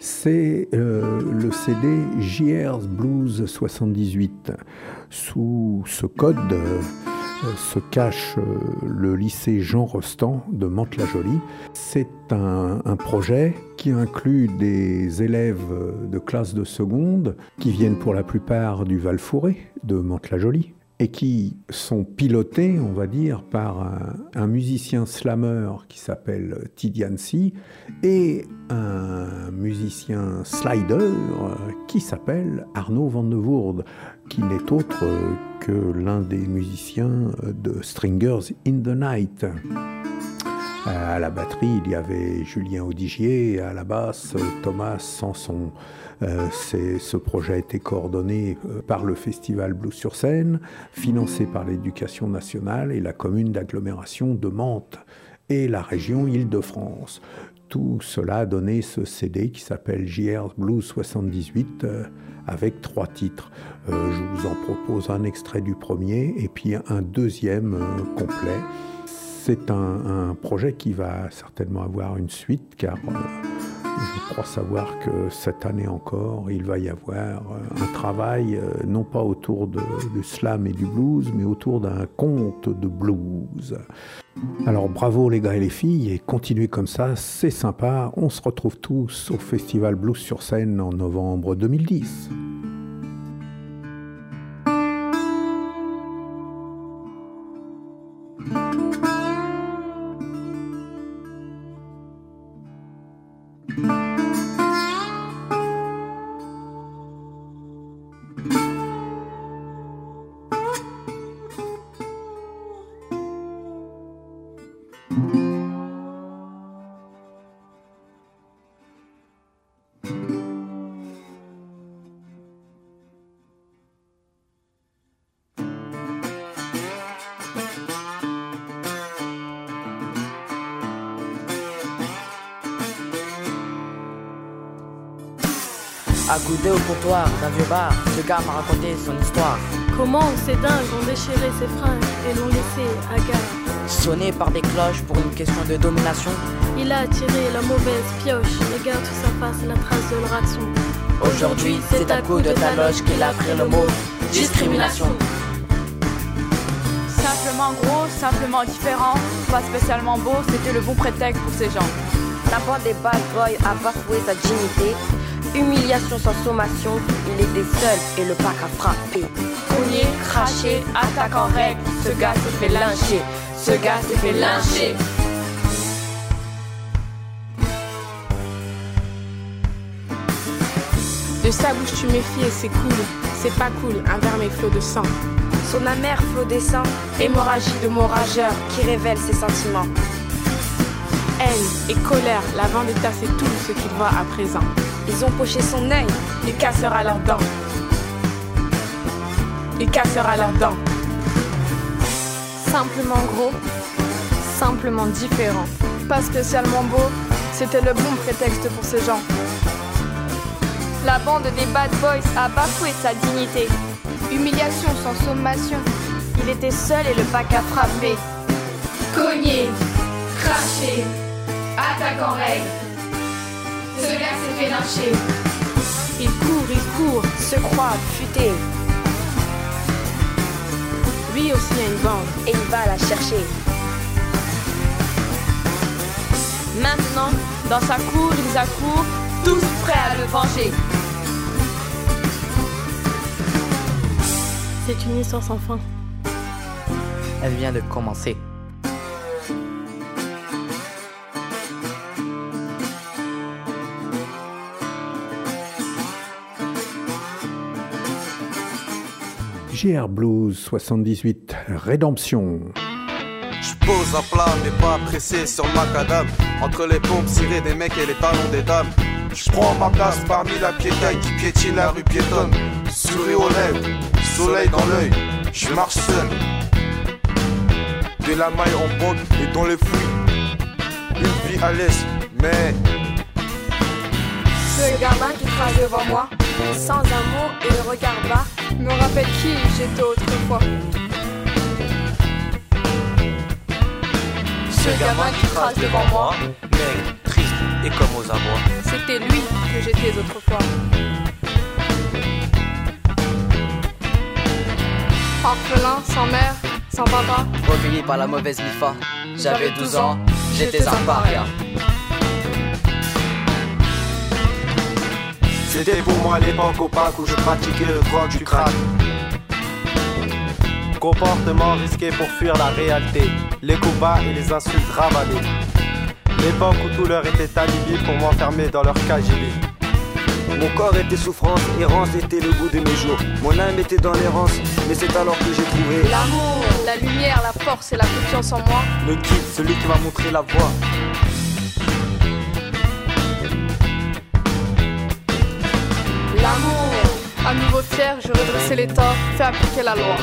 Speaker 17: c'est euh, le CD JR's Blues 78. Sous ce code euh,
Speaker 1: se cache euh, le lycée Jean Rostand de Mantes-la-Jolie. C'est un, un projet qui inclut des élèves de classe de seconde qui viennent pour la plupart du Val-Fouré de Mantes-la-Jolie et qui sont pilotés, on va dire, par un, musicien slammer qui s'appelle Tidiancy et un musicien slider euh, qui s'appelle Arnaud Van de Voorde, qui n'est autre euh, que l'un des musiciens de Stringers in the Night. À la batterie, il y avait Julien Audigier, à la basse, Thomas Sanson. Euh, ce projet a été coordonné euh, par le festival Blues sur scène, financé par l'éducation nationale et la commune d'agglomération de Mantes et la région Île-de-France. Tout cela a donné ce CD qui s'appelle JR Blues 78 euh, avec trois titres. Je vous en propose un extrait du premier et puis un deuxième complet. C'est un, projet qui va certainement avoir une suite car je crois savoir que cette année encore, il va y avoir euh, un travail euh, non pas autour de- du slam et du blues, mais autour d'un conte de blues. Alors bravo les gars et les filles, et continuez comme ça, c'est sympa. On se retrouve tous au Festival Blues sur scène en novembre 2010.
Speaker 18: Accoudé au comptoir d'un vieux bar, ce gars m'a raconté son histoire.
Speaker 19: Comment ces dingues ont déchiré ses fringues et l'ont laissé à gare
Speaker 18: Sonné par des cloches pour une question de domination.
Speaker 19: Il a tiré la mauvaise pioche et garde sur sa face la trace de leur action.
Speaker 18: Aujourd'hui, c'est à coup de ta loge qu'il a pris le mot discrimination.
Speaker 20: Simplement gros, simplement différent, pas spécialement beau, c'était le bon prétexte pour ces gens.
Speaker 21: La bande des bad boys a bafoué sa dignité. Humiliation sans sommation, il était seul et le pack a frappé.
Speaker 20: Cogné, craché, attaque en règle, ce gars s'est fait lyncher, ce gars s'est fait lyncher.
Speaker 22: De sa bouche tu méfies et c'est cool. C'est pas cool, un verme et flot de sang.
Speaker 21: Son amer flot des sang,
Speaker 22: Hémorragie de mots rageurs.
Speaker 21: qui révèle ses sentiments.
Speaker 22: Haine et colère, la vendetta c'est tout ce qu'il voit à présent.
Speaker 21: Ils ont poché son œil,
Speaker 22: Il cassera leurs dents. Il cassera leurs dents.
Speaker 20: Simplement gros, simplement différent. Pas spécialement beau, c'était le bon prétexte pour ces gens. La bande des bad boys a bafoué sa dignité. Humiliation sans sommation, il était seul et le pack a frappé.
Speaker 22: Cogné, craché, attaque en règle. Ce gars s'est fait lyncher. Il court, il court.
Speaker 21: se croit futé
Speaker 22: Lui aussi a une bande.
Speaker 21: et il va la chercher.
Speaker 20: Maintenant, dans sa cour, ils accourent, tous prêts à le venger.
Speaker 19: C'est une histoire sans fin.
Speaker 18: Elle vient de commencer.
Speaker 1: JR Blues 78, Rédemption.
Speaker 23: Je pose un plat, mais pas pressé sur le macadam. Entre les pompes cirées des mecs et les talons des dames. Je prends ma place parmi la piétaille qui piétine la rue piétonne. Souris aux lèvres, soleil dans l'œil, je marche seul. De la maille en bande et dans les fruits. Une vie à l'aise, mais
Speaker 20: Ce gamin qui trace devant moi, sans un mot et le regard bas, me rappelle qui j'étais autrefois. Ce gamin qui trace devant moi,
Speaker 24: Maigre, triste et comme aux abois.
Speaker 20: c'était lui que j'étais autrefois. Orphelin, sans mère, Sans papa,
Speaker 18: Recueilli par la mauvaise Mifa. J'avais 12 ans, j'étais un paria.
Speaker 23: C'était pour moi l'époque opaque où je pratiquais le drogue du crack. Comportement risqué pour fuir la réalité, les coups bas et les insultes ravalées. L'époque où tout leur était alibi pour m'enfermer dans leur KGB.
Speaker 25: Mon corps était souffrance, errance était le goût de mes jours. Mon âme était dans l'errance, mais c'est alors que j'ai trouvé
Speaker 20: l'amour, la lumière, la force et la confiance en moi.
Speaker 23: Le guide, celui qui m'a montré la voie.
Speaker 20: L'amour. À nouveau fier, je redressais les torts, fais appliquer la loi.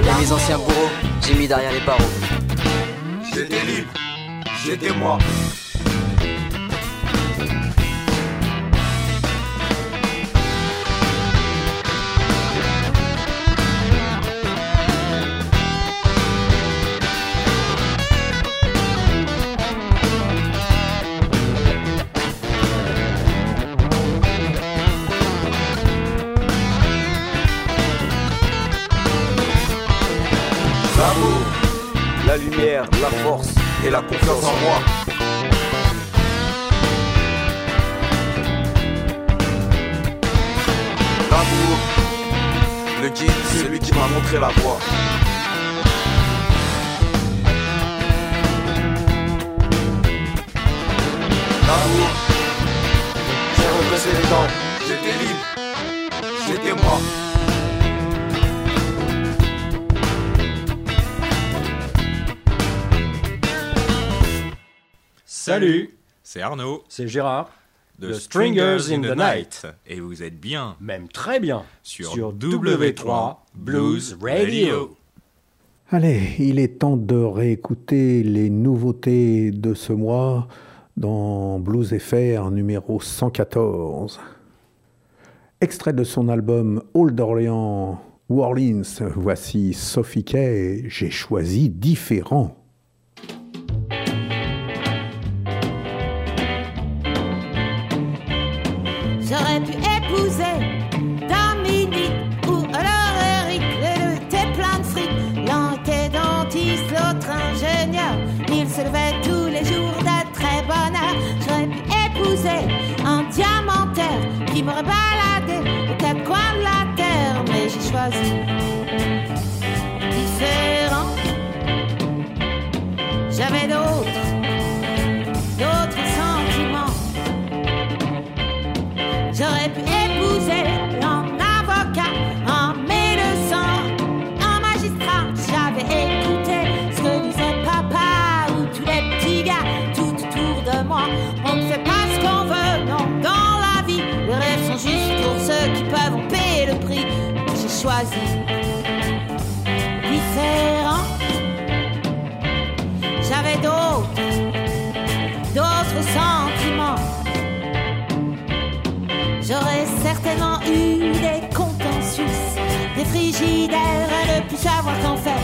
Speaker 18: Et mes anciens bourreaux, j'ai mis derrière les barreaux.
Speaker 23: J'étais libre, j'étais moi.
Speaker 25: La force et la confiance en moi.
Speaker 23: L'amour, le guide, celui qui m'a montré la voie. L'amour, j'ai redressé les dents, j'étais libre, j'étais moi.
Speaker 26: Salut, c'est Arnaud.
Speaker 27: C'est Gérard.
Speaker 26: De
Speaker 27: The
Speaker 26: Stringers in the Night. Et vous êtes bien.
Speaker 27: Même très bien.
Speaker 26: Sur,
Speaker 27: Sur
Speaker 26: W3 Blues Radio.
Speaker 1: Allez, il est temps de réécouter les nouveautés de ce mois dans Blues FR numéro 114. Extrait de son album Old Orleans, Orleans, voici Sophie Kay, j'ai choisi différent.
Speaker 10: À ne plus savoir qu'en faire,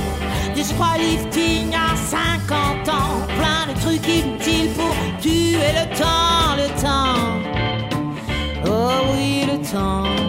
Speaker 10: des crois lifting à 50 ans, plein de trucs inutiles pour tuer le temps, le temps. Oh oui, le temps.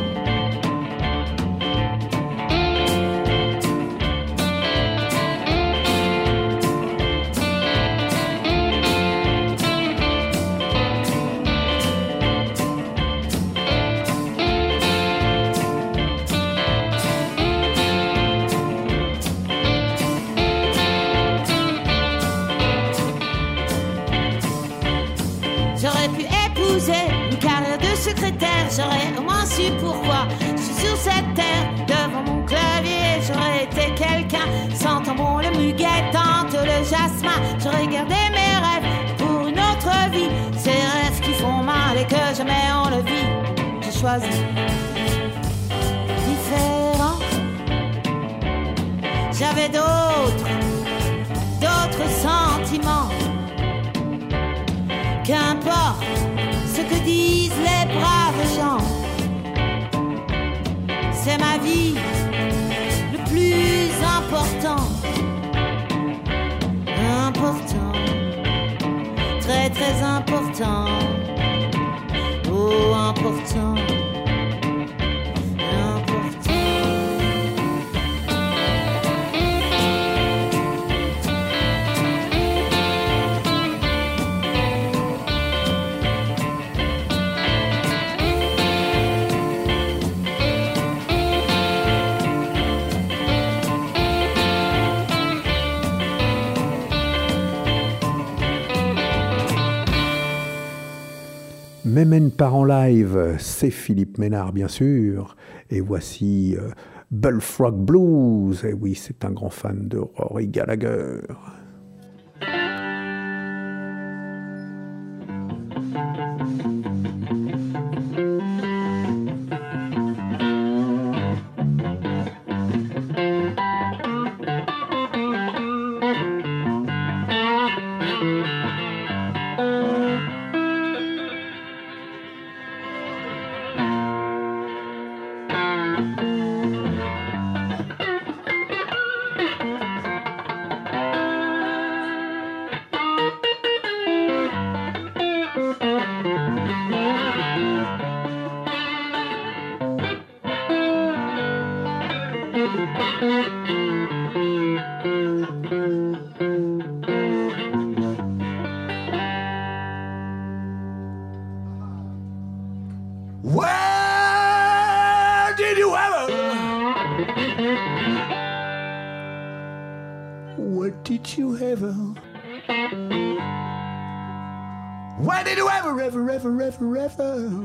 Speaker 10: J'aurais au moins su pourquoi je suis sur cette terre. Devant mon clavier, j'aurais été quelqu'un, sentant bon le muguet, tente le jasmin. J'aurais gardé mes rêves pour une autre vie, ces rêves qui font mal et que jamais on le vit. J'ai choisi différent. J'avais d'autres, d'autres vie
Speaker 8: m'amène par en live, c'est Philippe Ménard, bien sûr. Et voici euh, Bullfrog Blues. Et oui, c'est un grand fan de Rory Gallagher.
Speaker 1: forever.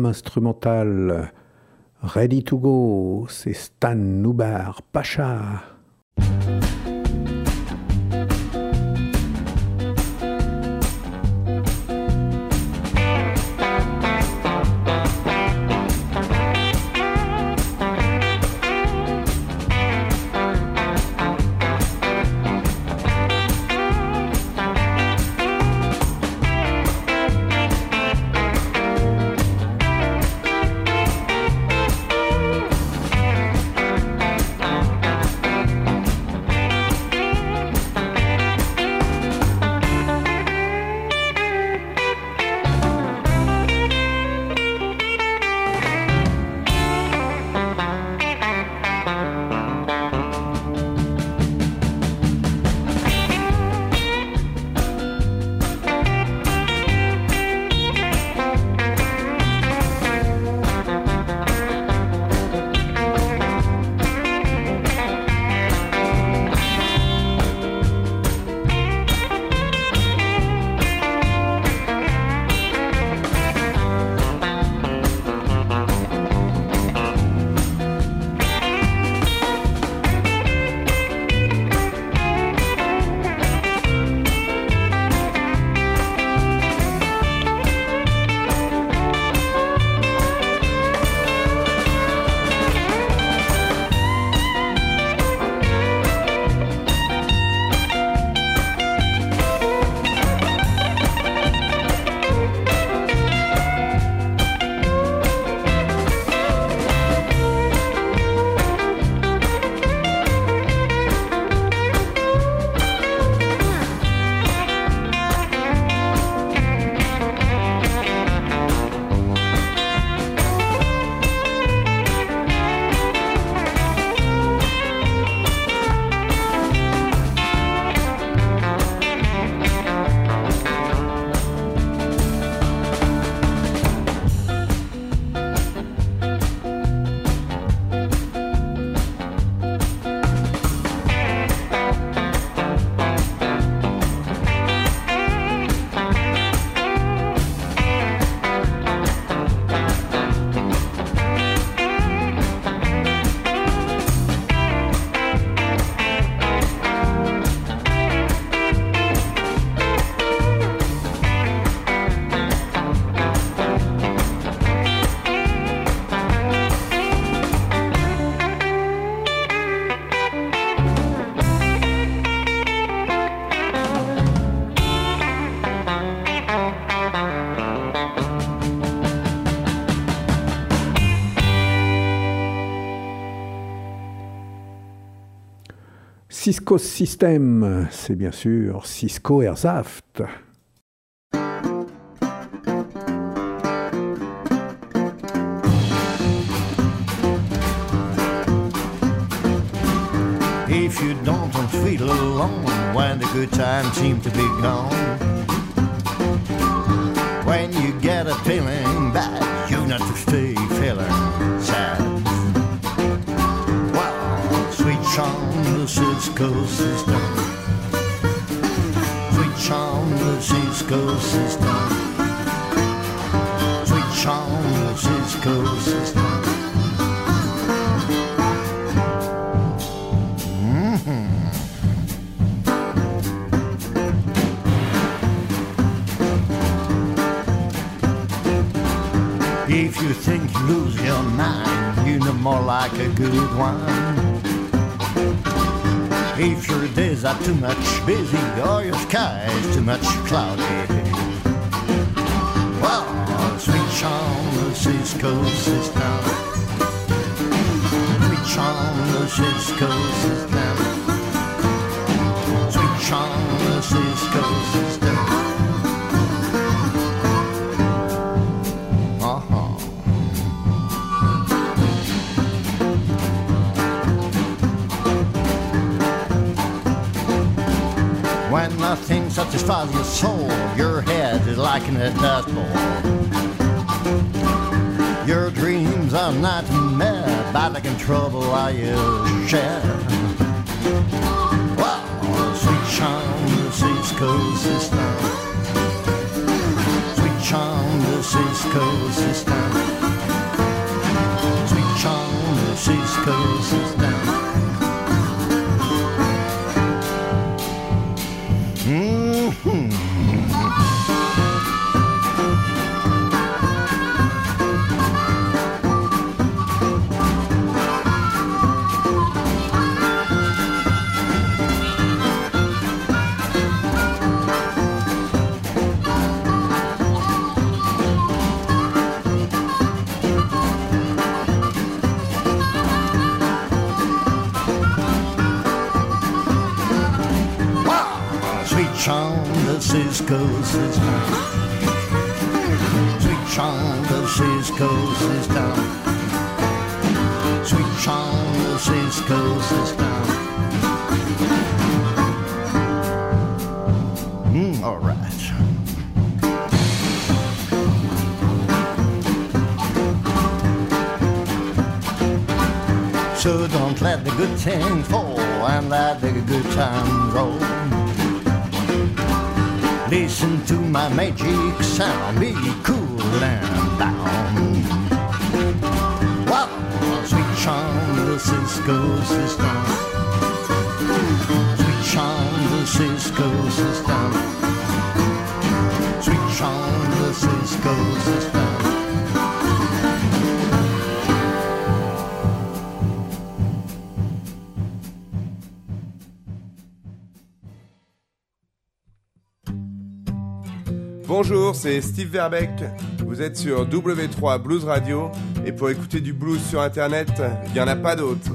Speaker 1: Instrumental Ready to Go, c'est Stan Nubar Pacha. Cisco System, c'est bien sûr Cisco Airsaft.
Speaker 5: If you don't feel alone when the good times seem to be gone, too much busy or your sky is too much cloudy, well, switch on the Cisco system. Switch on the joyeux, cher. Let the good thing fall and let the good time roll. Listen to my magic sound, be cool and down. Wow, sweet charm, the Cisco system. Sweet charm, the Cisco system. Sweet charm, the Cisco
Speaker 28: Bonjour, c'est Steve Verbeck. Vous êtes sur W3 Blues Radio et pour écouter du blues sur internet, il n'y en a pas d'autre.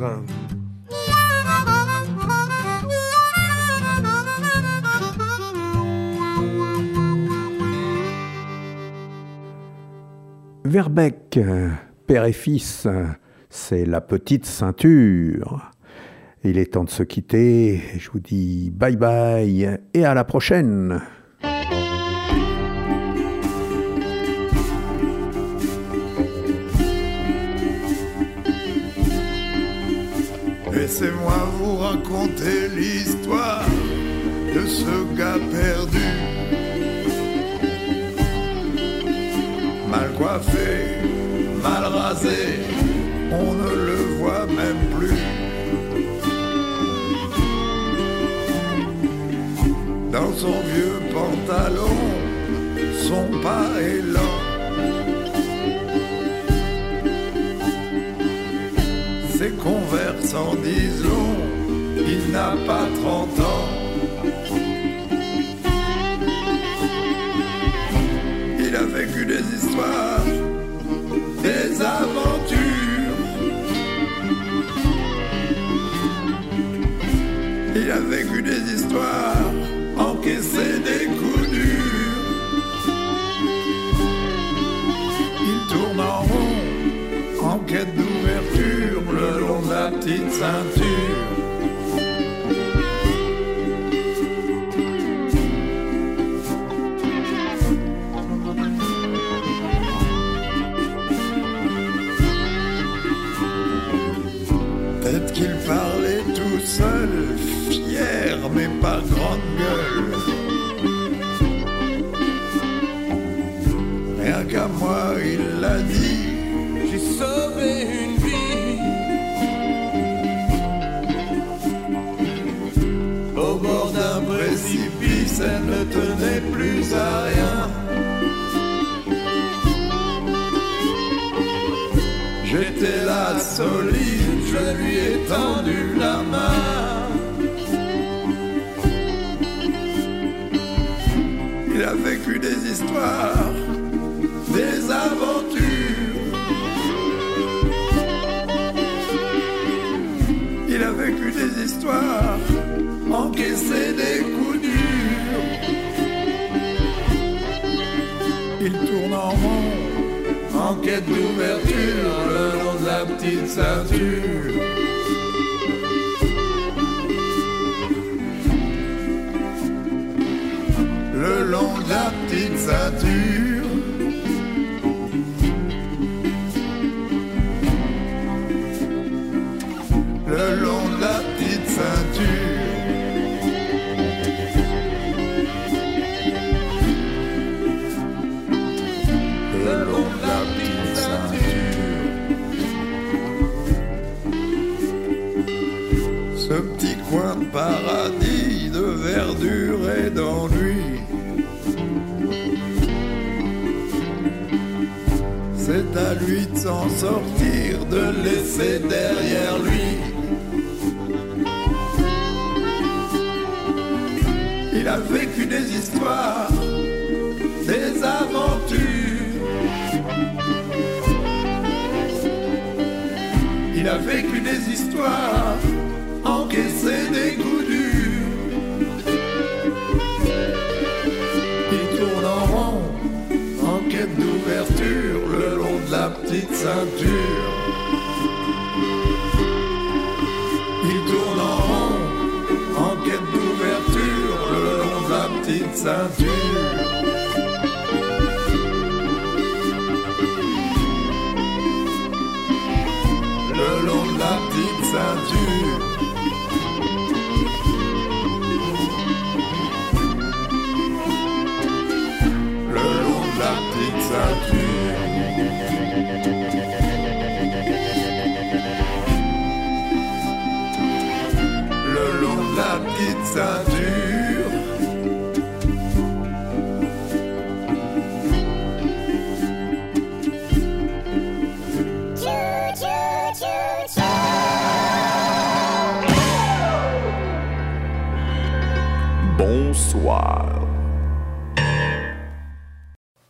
Speaker 1: Verbeck, père et fils, c'est la petite ceinture. Il est temps de se quitter. Je vous dis bye bye et à la prochaine.
Speaker 4: Laissez-moi vous raconter l'histoire de ce gars perdu. Mal coiffé, mal rasé, on ne le voit même plus. Dans son vieux pantalon, son pas est lent. Ses converses en disent long, il n'a pas 30 ans. Il a vécu des histoires, des aventures. Il a vécu des histoires, encaissé des coups durs. Il tourne en rond, en quête d'ouverture, ceinture. Peut-être qu'il parlait tout seul, fier mais pas grande gueule. Rien qu'à moi, il l'a dit, rien. J'étais là solide, je lui ai tendu la main. Il a vécu des histoires, des aventures. Il a vécu des histoires, encaissé des coups en quête d'ouverture le long de la petite ceinture. Le long de la petite ceinture. Paradis, de verdure et d'ennui. C'est à lui de s'en sortir, de laisser derrière lui. Il a vécu des histoires, des aventures. Il a vécu des histoires, encaissé des coups durs. Il tourne en rond, en quête d'ouverture, le long de la petite ceinture. Il tourne en rond, en quête d'ouverture, le long de la petite ceinture. le long de la petite ceinture. Le long de la petite ceinture.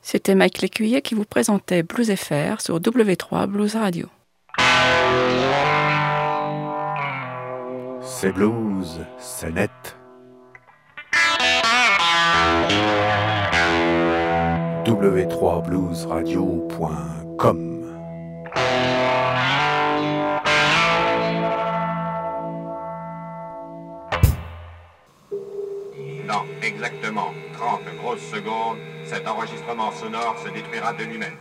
Speaker 29: C'était Mike Lécuyer qui vous présentait Blues FR sur W3 Blues Radio.
Speaker 1: C'est blues, c'est net. w3bluesradio.com
Speaker 27: Dans exactement 30 grosses secondes, cet enregistrement sonore se détruira de lui-même.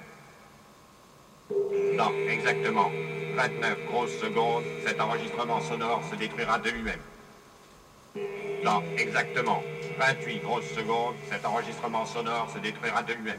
Speaker 27: Dans exactement 29 grosses secondes, cet enregistrement sonore se détruira de lui-même. Dans exactement 28 grosses secondes, cet enregistrement sonore se détruira de lui-même.